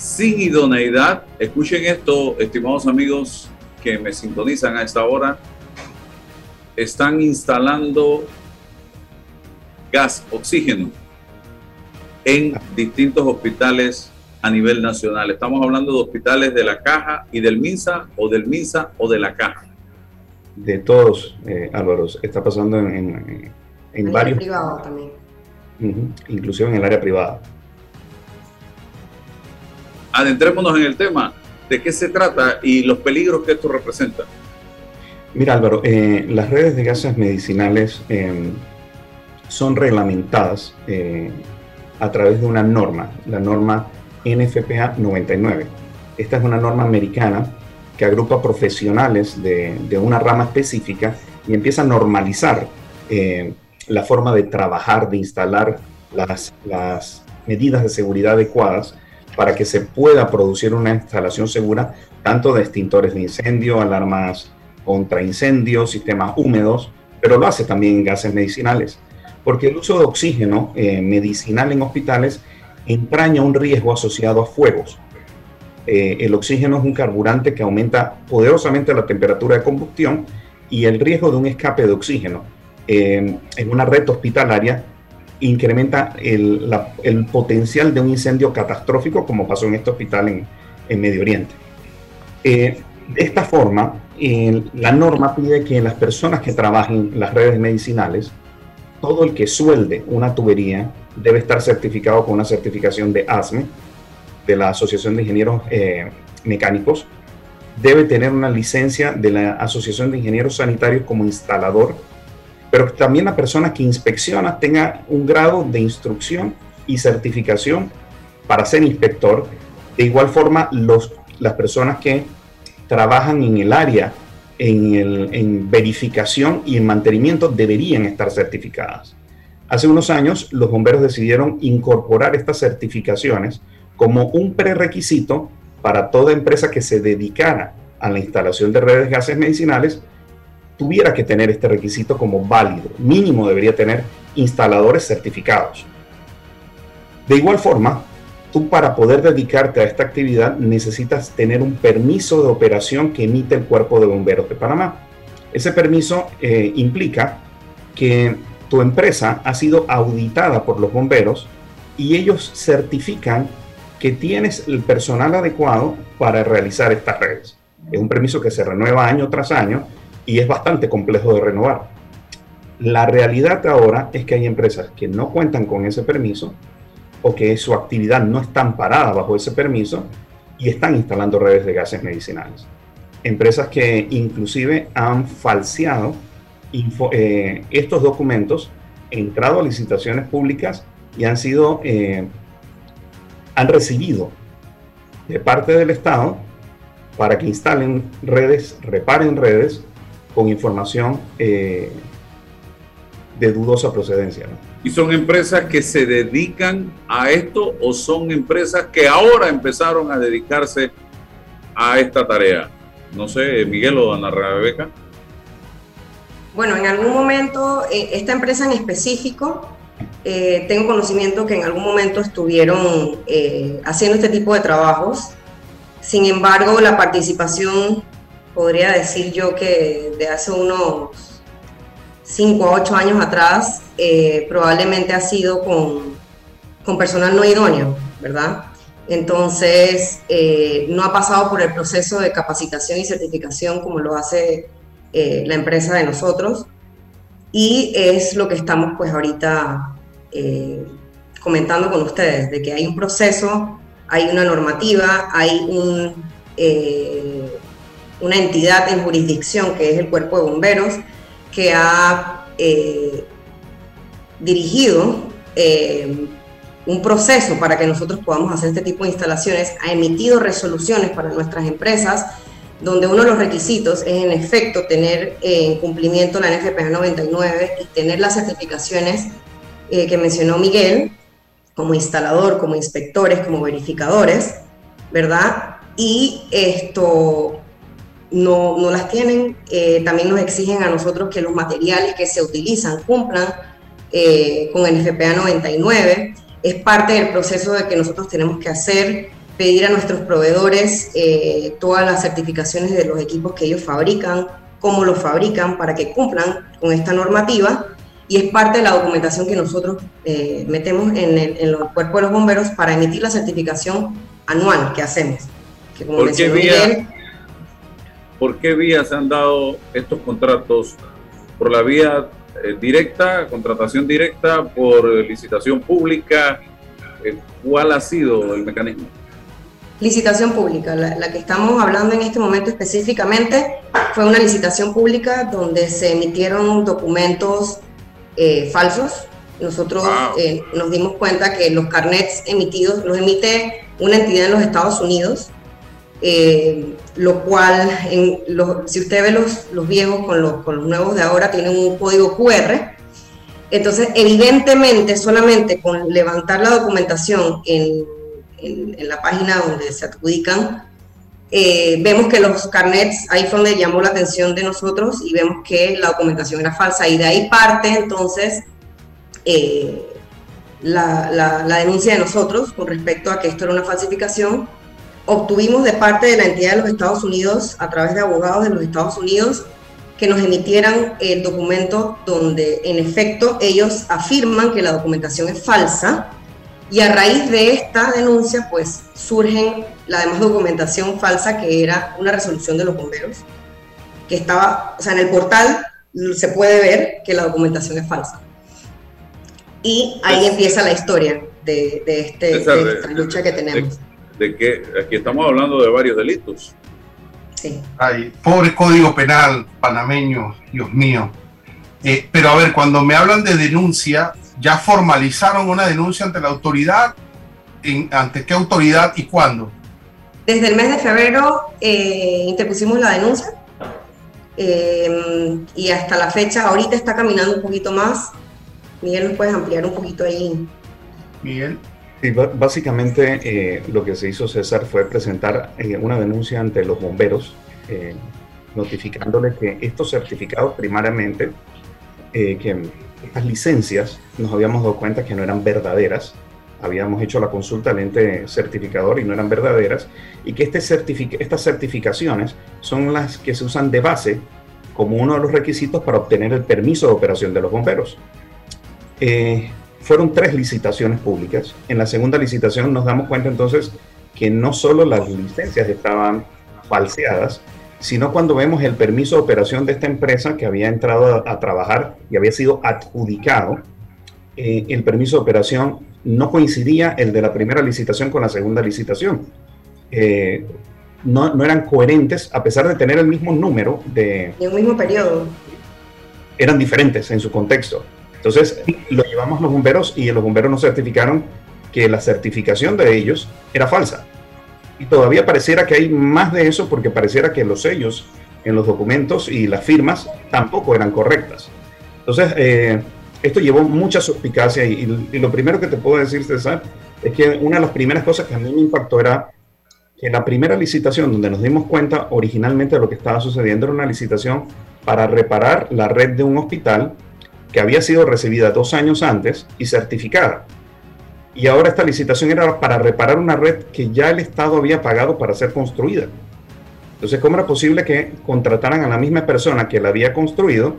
sin idoneidad. Escuchen esto, estimados amigos que me sintonizan a esta hora. Están instalando gas, oxígeno en distintos hospitales a nivel nacional. Estamos hablando de hospitales de la Caja y del MINSA o del MINSA o de la Caja. De todos, eh, Álvaro, está pasando en, en, varios... privado también. inclusive en el área privada adentrémonos en el tema. ¿De qué se trata y los peligros que esto representa? Mira Álvaro, eh, las redes de gases medicinales em, son reglamentadas eh, a través de una norma, la norma NFPA 99. Esta es una norma americana que agrupa profesionales de, una rama específica y empieza a normalizar eh, la forma de trabajar, de instalar las medidas de seguridad adecuadas para que se pueda producir una instalación segura tanto de extintores de incendio, alarmas contra incendios, sistemas húmedos, pero lo hace también en gases medicinales, porque el uso de oxígeno eh, medicinal en hospitales entraña un riesgo asociado a fuegos. Eh, el oxígeno es un carburante que aumenta poderosamente la temperatura de combustión y el riesgo de un escape de oxígeno eh, en una red hospitalaria incrementa el, potencial de un incendio catastrófico como pasó en este hospital en, Medio Oriente. Eh, de esta forma, la norma pide que las personas que trabajen las redes medicinales, todo el que suelde una tubería debe estar certificado con una certificación de ASME, de la Asociación de Ingenieros eh, Mecánicos, debe tener una licencia de la Asociación de Ingenieros Sanitarios como instalador pero también la persona que inspecciona tenga un grado de instrucción y certificación para ser inspector. De igual forma, los, las personas que trabajan en el área en, el, en verificación y en mantenimiento deberían estar certificadas. Hace unos años, los bomberos decidieron incorporar estas certificaciones como un prerequisito para toda empresa que se dedicara a la instalación de redes de gases medicinales tuviera que tener este requisito como válido. Mínimo debería tener instaladores certificados. De igual forma, tú para poder dedicarte a esta actividad necesitas tener un permiso de operación que emite el Cuerpo de Bomberos de Panamá. Ese permiso eh, implica que tu empresa ha sido auditada por los bomberos y ellos certifican que tienes el personal adecuado para realizar estas redes. Es un permiso que se renueva año tras año y es bastante complejo de renovar. La realidad ahora es que hay empresas que no cuentan con ese permiso o que su actividad no está amparada bajo ese permiso y están instalando redes de gases medicinales. Empresas que inclusive han falseado eh, estos documentos, entrado a licitaciones públicas y han sido, eh, han recibido de parte del Estado para que instalen redes, reparen redes con información eh, de dudosa procedencia. ¿Y son empresas que se dedican a esto o son empresas que ahora empezaron a dedicarse a esta tarea? No sé, Miguel o Ana Rebeca. Bueno, en algún momento, eh, esta empresa en específico, eh, tengo conocimiento que en algún momento estuvieron haciendo este tipo de trabajos. Sin embargo, la participación podría decir yo que de hace unos 5 a 8 años atrás, eh, probablemente ha sido con, con, personal no idóneo. ¿verdad? Entonces, eh, no ha pasado por el proceso de capacitación y certificación como lo hace eh, la empresa de nosotros. Y es lo que estamos pues ahorita eh, comentando con ustedes, de que hay un proceso, hay una normativa, hay un, una entidad en jurisdicción que es el cuerpo de bomberos, que ha dirigido un proceso para que nosotros podamos hacer este tipo de instalaciones, ha emitido resoluciones para nuestras empresas, donde uno de los requisitos es en efecto tener en cumplimiento la NFPA 99 y tener las certificaciones eh, que mencionó Miguel, como instalador, como inspectores, como verificadores, ¿verdad? Y esto no, no las tienen, eh, también nos exigen a nosotros que los materiales que se utilizan cumplan eh, con NFPA 99 es parte del proceso de que nosotros tenemos que hacer, pedir a nuestros proveedores eh, todas las certificaciones de los equipos que ellos fabrican, cómo los fabrican para que cumplan con esta normativa. Y es parte de la documentación que nosotros eh, metemos en el, en cuerpo de los bomberos para emitir la certificación anual que hacemos. ¿Por, qué vía, ¿Por qué vía se han dado estos contratos? ¿Por la vía eh, directa, contratación directa, por licitación pública. Eh, ¿Cuál ha sido el mecanismo? Licitación pública, la, que estamos hablando en este momento específicamente fue una licitación pública donde se emitieron documentos eh, falsos. Nosotros nos dimos cuenta que los carnets emitidos los emite una entidad en los Estados Unidos eh, lo cual, en si usted ve los, los viejos con los, con los, nuevos de ahora, tienen un código QR. Entonces, evidentemente, solamente con levantar la documentación en, en, la página donde se adjudican, eh, vemos que los carnets, ahí fue donde llamó la atención de nosotros y vemos que la documentación era falsa. Y de ahí parte entonces eh, la, la, la denuncia de nosotros con respecto a que esto era una falsificación obtuvimos de parte de la entidad de los Estados Unidos, a través de abogados de los Estados Unidos, que nos emitieran el documento donde en efecto ellos afirman que la documentación es falsa y a raíz de esta denuncia pues surgen la demás documentación falsa que era una resolución de los bomberos que estaba, o sea, en el portal se puede ver que la documentación es falsa. Y ahí empieza la historia de, este, de esta lucha que tenemos de que aquí estamos hablando de varios delitos. Sí. Ay, pobre código penal panameño, Dios mío. Eh, pero a ver, cuando me hablan de denuncia, ¿ya formalizaron una denuncia ante la autoridad? ¿Ante qué autoridad y cuándo? Desde el mes de febrero eh, interpusimos la denuncia eh, y hasta la fecha, ahorita está caminando un poquito más. Miguel, ¿nos puedes ampliar un poquito ahí? Miguel. Sí, básicamente eh, lo que se hizo César fue presentar eh, una denuncia ante los bomberos, eh, notificándole que estos certificados primariamente, que estas licencias nos habíamos dado cuenta que no eran verdaderas, habíamos hecho la consulta al ente certificador y no eran verdaderas, y que este estas certificaciones son las que se usan de base como uno de los requisitos para obtener el permiso de operación de los bomberos fueron tres licitaciones públicas. En la segunda licitación nos damos cuenta entonces que no solo las licencias estaban falseadas, sino cuando vemos el permiso de operación de esta empresa que había entrado a, trabajar y había sido adjudicado, eh, el permiso de operación no coincidía el de la primera licitación con la segunda licitación. Eh, no, no, eran coherentes a pesar de tener el mismo número de... Y el mismo periodo. Eran diferentes en su contexto. Entonces lo llevamos los bomberos y los bomberos nos certificaron que la certificación de ellos era falsa. Y todavía pareciera que hay más de eso porque pareciera que los sellos en los documentos y las firmas tampoco eran correctas. Entonces, eh, esto llevó mucha suspicacia y, lo primero que te puedo decir, César, es que una de las primeras cosas que a mí me impactó era que la primera licitación donde nos dimos cuenta originalmente de lo que estaba sucediendo era una licitación para reparar la red de un hospital que había sido recibida dos años antes y certificada. Y ahora esta licitación era para reparar una red que ya el Estado había pagado para ser construida. Entonces, ¿cómo era posible que contrataran a la misma persona que la había construido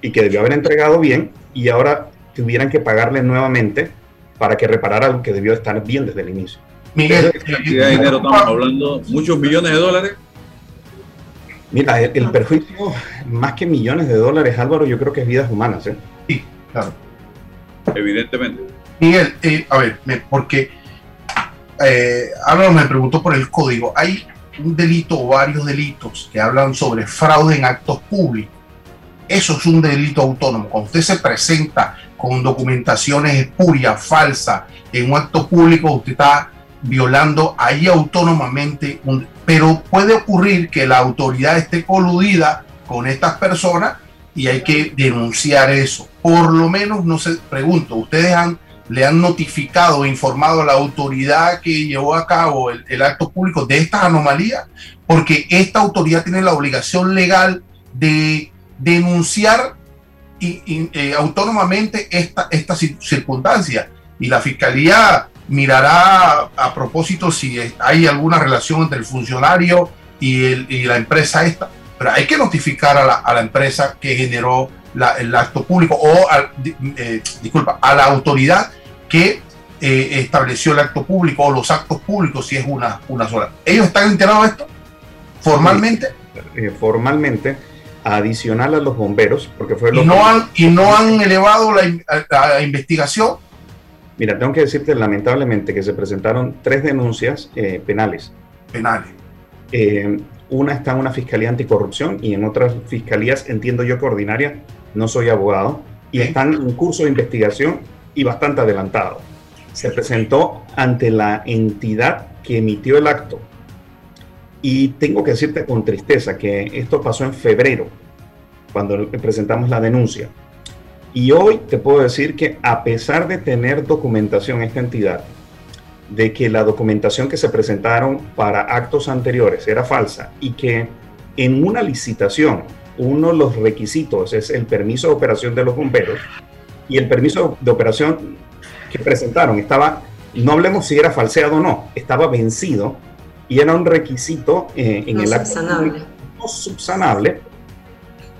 y que debió haber entregado bien y ahora tuvieran que pagarle nuevamente para que reparara algo que debió estar bien desde el inicio. Miguel, ¿qué cantidad de dinero estamos hablando? ¿Muchos millones de dólares? Mira, el, el, perjuicio, más que millones de dólares, Álvaro, yo creo que es vidas humanas. ¿eh? Sí, claro. Evidentemente. Miguel, eh, a ver, porque eh, Álvaro me preguntó por el código. Hay un delito o varios delitos que hablan sobre fraude en actos públicos. Eso es un delito autónomo. Cuando usted se presenta con documentaciones espurias, falsas, en un acto público, usted está violando ahí autónomamente, un, pero puede ocurrir que la autoridad esté coludida con estas personas y hay que denunciar eso. Por lo menos, no sé, pregunto, ¿ustedes le han notificado informado a la autoridad que llevó a cabo el, acto público de estas anomalías? Porque esta autoridad tiene la obligación legal de denunciar eh, autónomamente esta, esta circunstancia. Y la fiscalía mirará a propósito si hay alguna relación entre el funcionario y, el, y la empresa esta. Pero hay que notificar a la, a la empresa que generó la, el acto público o, al, eh, disculpa, a la autoridad que eh, estableció el acto público o los actos públicos si es una, una sola. ¿Ellos están enterados de esto? ¿Formalmente? Eh, formalmente, adicional a los bomberos, porque fue lo ¿Y, no que... han, ¿Y no han elevado la, la investigación? Mira, tengo que decirte lamentablemente que se presentaron tres denuncias eh, penales. Penales. Eh, una está en una fiscalía anticorrupción y en otras fiscalías, entiendo yo que ordinaria, no soy abogado, y están en curso de investigación y bastante adelantado. Se presentó ante la entidad que emitió el acto. Y tengo que decirte con tristeza que esto pasó en febrero, cuando presentamos la denuncia. Y hoy te puedo decir que a pesar de tener documentación esta entidad, de que la documentación que se presentaron para actos anteriores era falsa y que en una licitación uno de los requisitos es el permiso de operación de los bomberos y el permiso de operación que presentaron estaba, no hablemos si era falseado o no, estaba vencido y era un requisito eh, en no el subsanable. acto no subsanable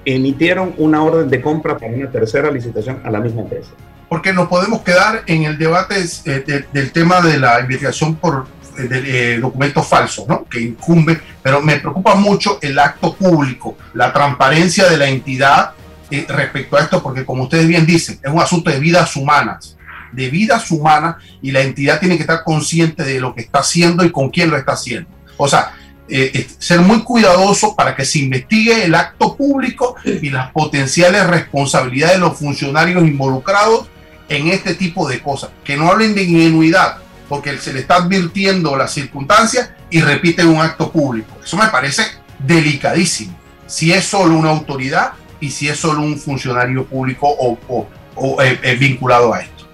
emitieron una orden de compra para una tercera licitación a la misma empresa. Porque nos podemos quedar en el debate eh, de, del tema de la investigación por eh, de, eh, documentos falsos, ¿no? que incumbe, pero me preocupa mucho el acto público, la transparencia de la entidad eh, respecto a esto, porque como ustedes bien dicen, es un asunto de vidas humanas, de vidas humanas, y la entidad tiene que estar consciente de lo que está haciendo y con quién lo está haciendo. O sea, eh, ser muy cuidadoso para que se investigue el acto público y las potenciales responsabilidades de los funcionarios involucrados en este tipo de cosas. Que no hablen de ingenuidad, porque se le está advirtiendo las circunstancias y repiten un acto público. Eso me parece delicadísimo. Si es solo una autoridad y si es solo un funcionario público o, o, o eh, eh, vinculado a esto.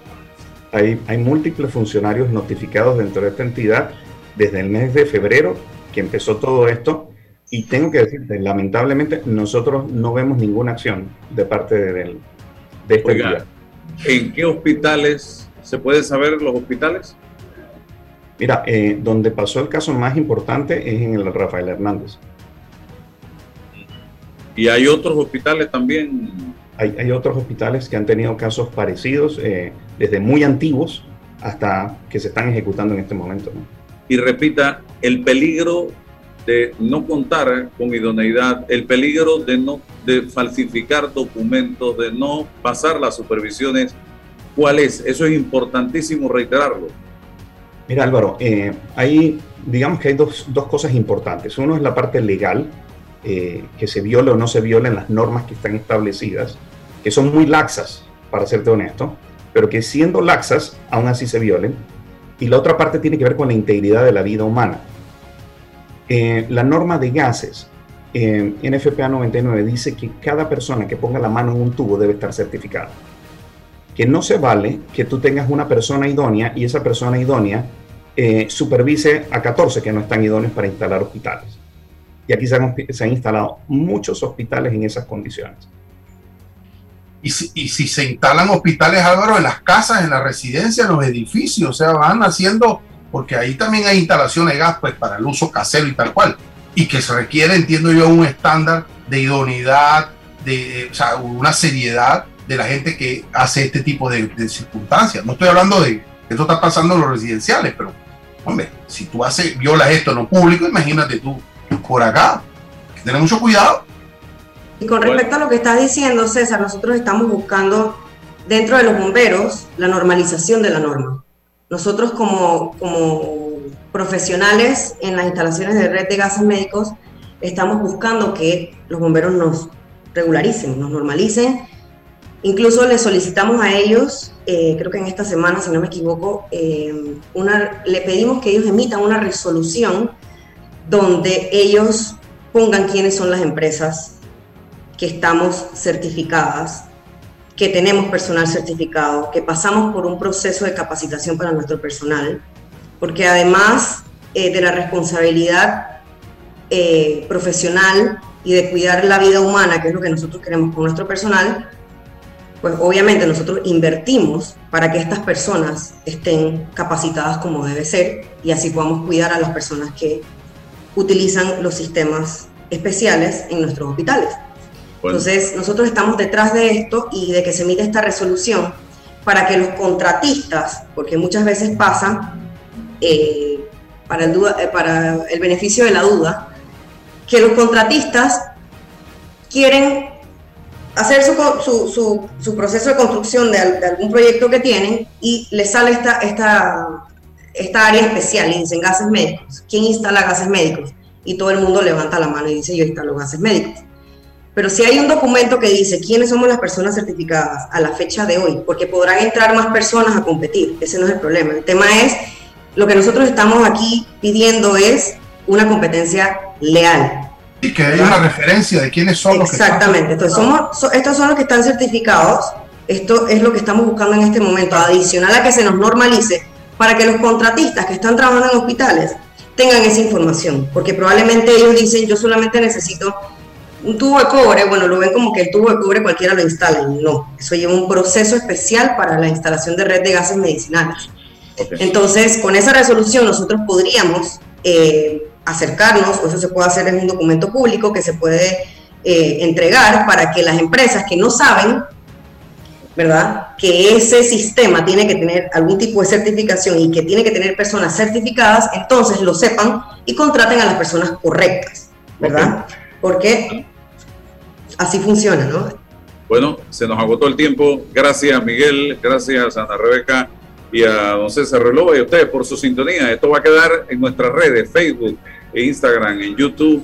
Hay, hay múltiples funcionarios notificados dentro de esta entidad desde el mes de febrero que empezó todo esto. Y tengo que decirte, lamentablemente, nosotros no vemos ninguna acción de parte de, de, de esta Oiga. ¿En qué hospitales se puede saber los hospitales? Mira, eh, donde pasó el caso más importante es en el Rafael Hernández. ¿Y hay otros hospitales también? Hay, hay otros hospitales que han tenido casos parecidos, eh, desde muy antiguos hasta que se están ejecutando en este momento. ¿no? Y repita, el peligro de no contar con idoneidad, el peligro de no de falsificar documentos, de no pasar las supervisiones, ¿cuál es? Eso es importantísimo reiterarlo. Mira Álvaro, eh, digamos que hay dos, dos, cosas importantes. Uno es la parte legal, eh, que se viole o no se violen las normas que están establecidas, que son muy laxas, para serte honesto, pero que siendo laxas, aún así se violen. Y la otra parte tiene que ver con la integridad de la vida humana. Eh, la norma de gases, eh, NFPA 99, dice que cada persona que ponga la mano en un tubo debe estar certificada. Que no se vale que tú tengas una persona idónea y esa persona idónea eh, supervise a 14 que no están idóneos para instalar hospitales. Y aquí se han, se han instalado muchos hospitales en esas condiciones. Y si, y si, se instalan hospitales, Álvaro, en las casas, en las residencias, en los edificios, o sea, van haciendo, porque ahí también hay instalaciones de gas pues, para el uso casero y tal cual, y que se requiere, entiendo yo, un estándar de idoneidad, de, o sea, una seriedad de la gente que hace este tipo de, de circunstancias. No estoy hablando de, Esto está pasando en los residenciales, pero, hombre, si tú haces, violas esto en lo público, imagínate tú por acá. Hay que tener mucho cuidado. Y con respecto a lo que estás diciendo, César, nosotros estamos buscando dentro de los bomberos la normalización de la norma. Nosotros como, como profesionales en las instalaciones de red de gases médicos estamos buscando que los bomberos nos regularicen, nos normalicen. Incluso les solicitamos a ellos, eh, creo que en esta semana, si no me equivoco, eh, una, le pedimos que ellos emitan una resolución donde ellos pongan quiénes son las empresas que estamos certificadas, que tenemos personal certificado, que pasamos por un proceso de capacitación para nuestro personal, porque además eh, de la responsabilidad profesional y de cuidar la vida humana, que es lo que nosotros queremos con nuestro personal, pues obviamente nosotros invertimos para que estas personas estén capacitadas como debe ser y así podamos cuidar a las personas que utilizan los sistemas especiales en nuestros hospitales. Entonces, nosotros estamos detrás de esto y de que se emite esta resolución para que los contratistas, porque muchas veces pasa, eh, para, el duda, eh, para el beneficio de la duda, que los contratistas quieren hacer su, su, su, proceso de construcción de, algún proyecto que tienen y les sale esta, esta, esta área especial y dicen gases médicos. ¿Quién instala gases médicos? Y todo el mundo levanta la mano y dice yo instalo gases médicos. Pero si hay un documento que dice quiénes somos las personas certificadas a la fecha de hoy, porque podrán entrar más personas a competir, ese no es el problema. El tema es, lo que nosotros estamos aquí pidiendo es una competencia leal, y que haya una referencia de quiénes son los que Exactamente, entonces somos, estos son los que están certificados, esto es lo que estamos buscando en este momento, adicional a que se nos normalice para que los contratistas que están trabajando en hospitales tengan esa información, porque probablemente ellos dicen yo solamente necesito un tubo de cobre, bueno, lo ven como que el tubo de cobre cualquiera lo instala, no, eso lleva un proceso especial para la instalación de red de gases medicinales. Entonces, con esa resolución nosotros podríamos eh, acercarnos, o eso se puede hacer en un documento público que se puede eh, entregar para que las empresas que no saben, ¿verdad? Que ese sistema tiene que tener algún tipo de certificación y que tiene que tener personas certificadas, entonces lo sepan y contraten a las personas correctas, ¿verdad? Porque así funciona, ¿no? Bueno, se nos agotó el tiempo. Gracias, Miguel. Gracias, Ana Rebeca y a don César Reloj y a ustedes por su sintonía. Esto va a quedar en nuestras redes, Facebook, e Instagram, en YouTube,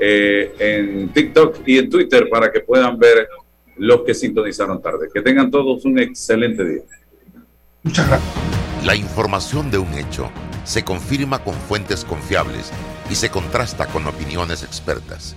eh, en TikTok y en Twitter para que puedan ver los que sintonizaron tarde. Que tengan todos un excelente día. Muchas gracias. La información de un hecho se confirma con fuentes confiables y se contrasta con opiniones expertas.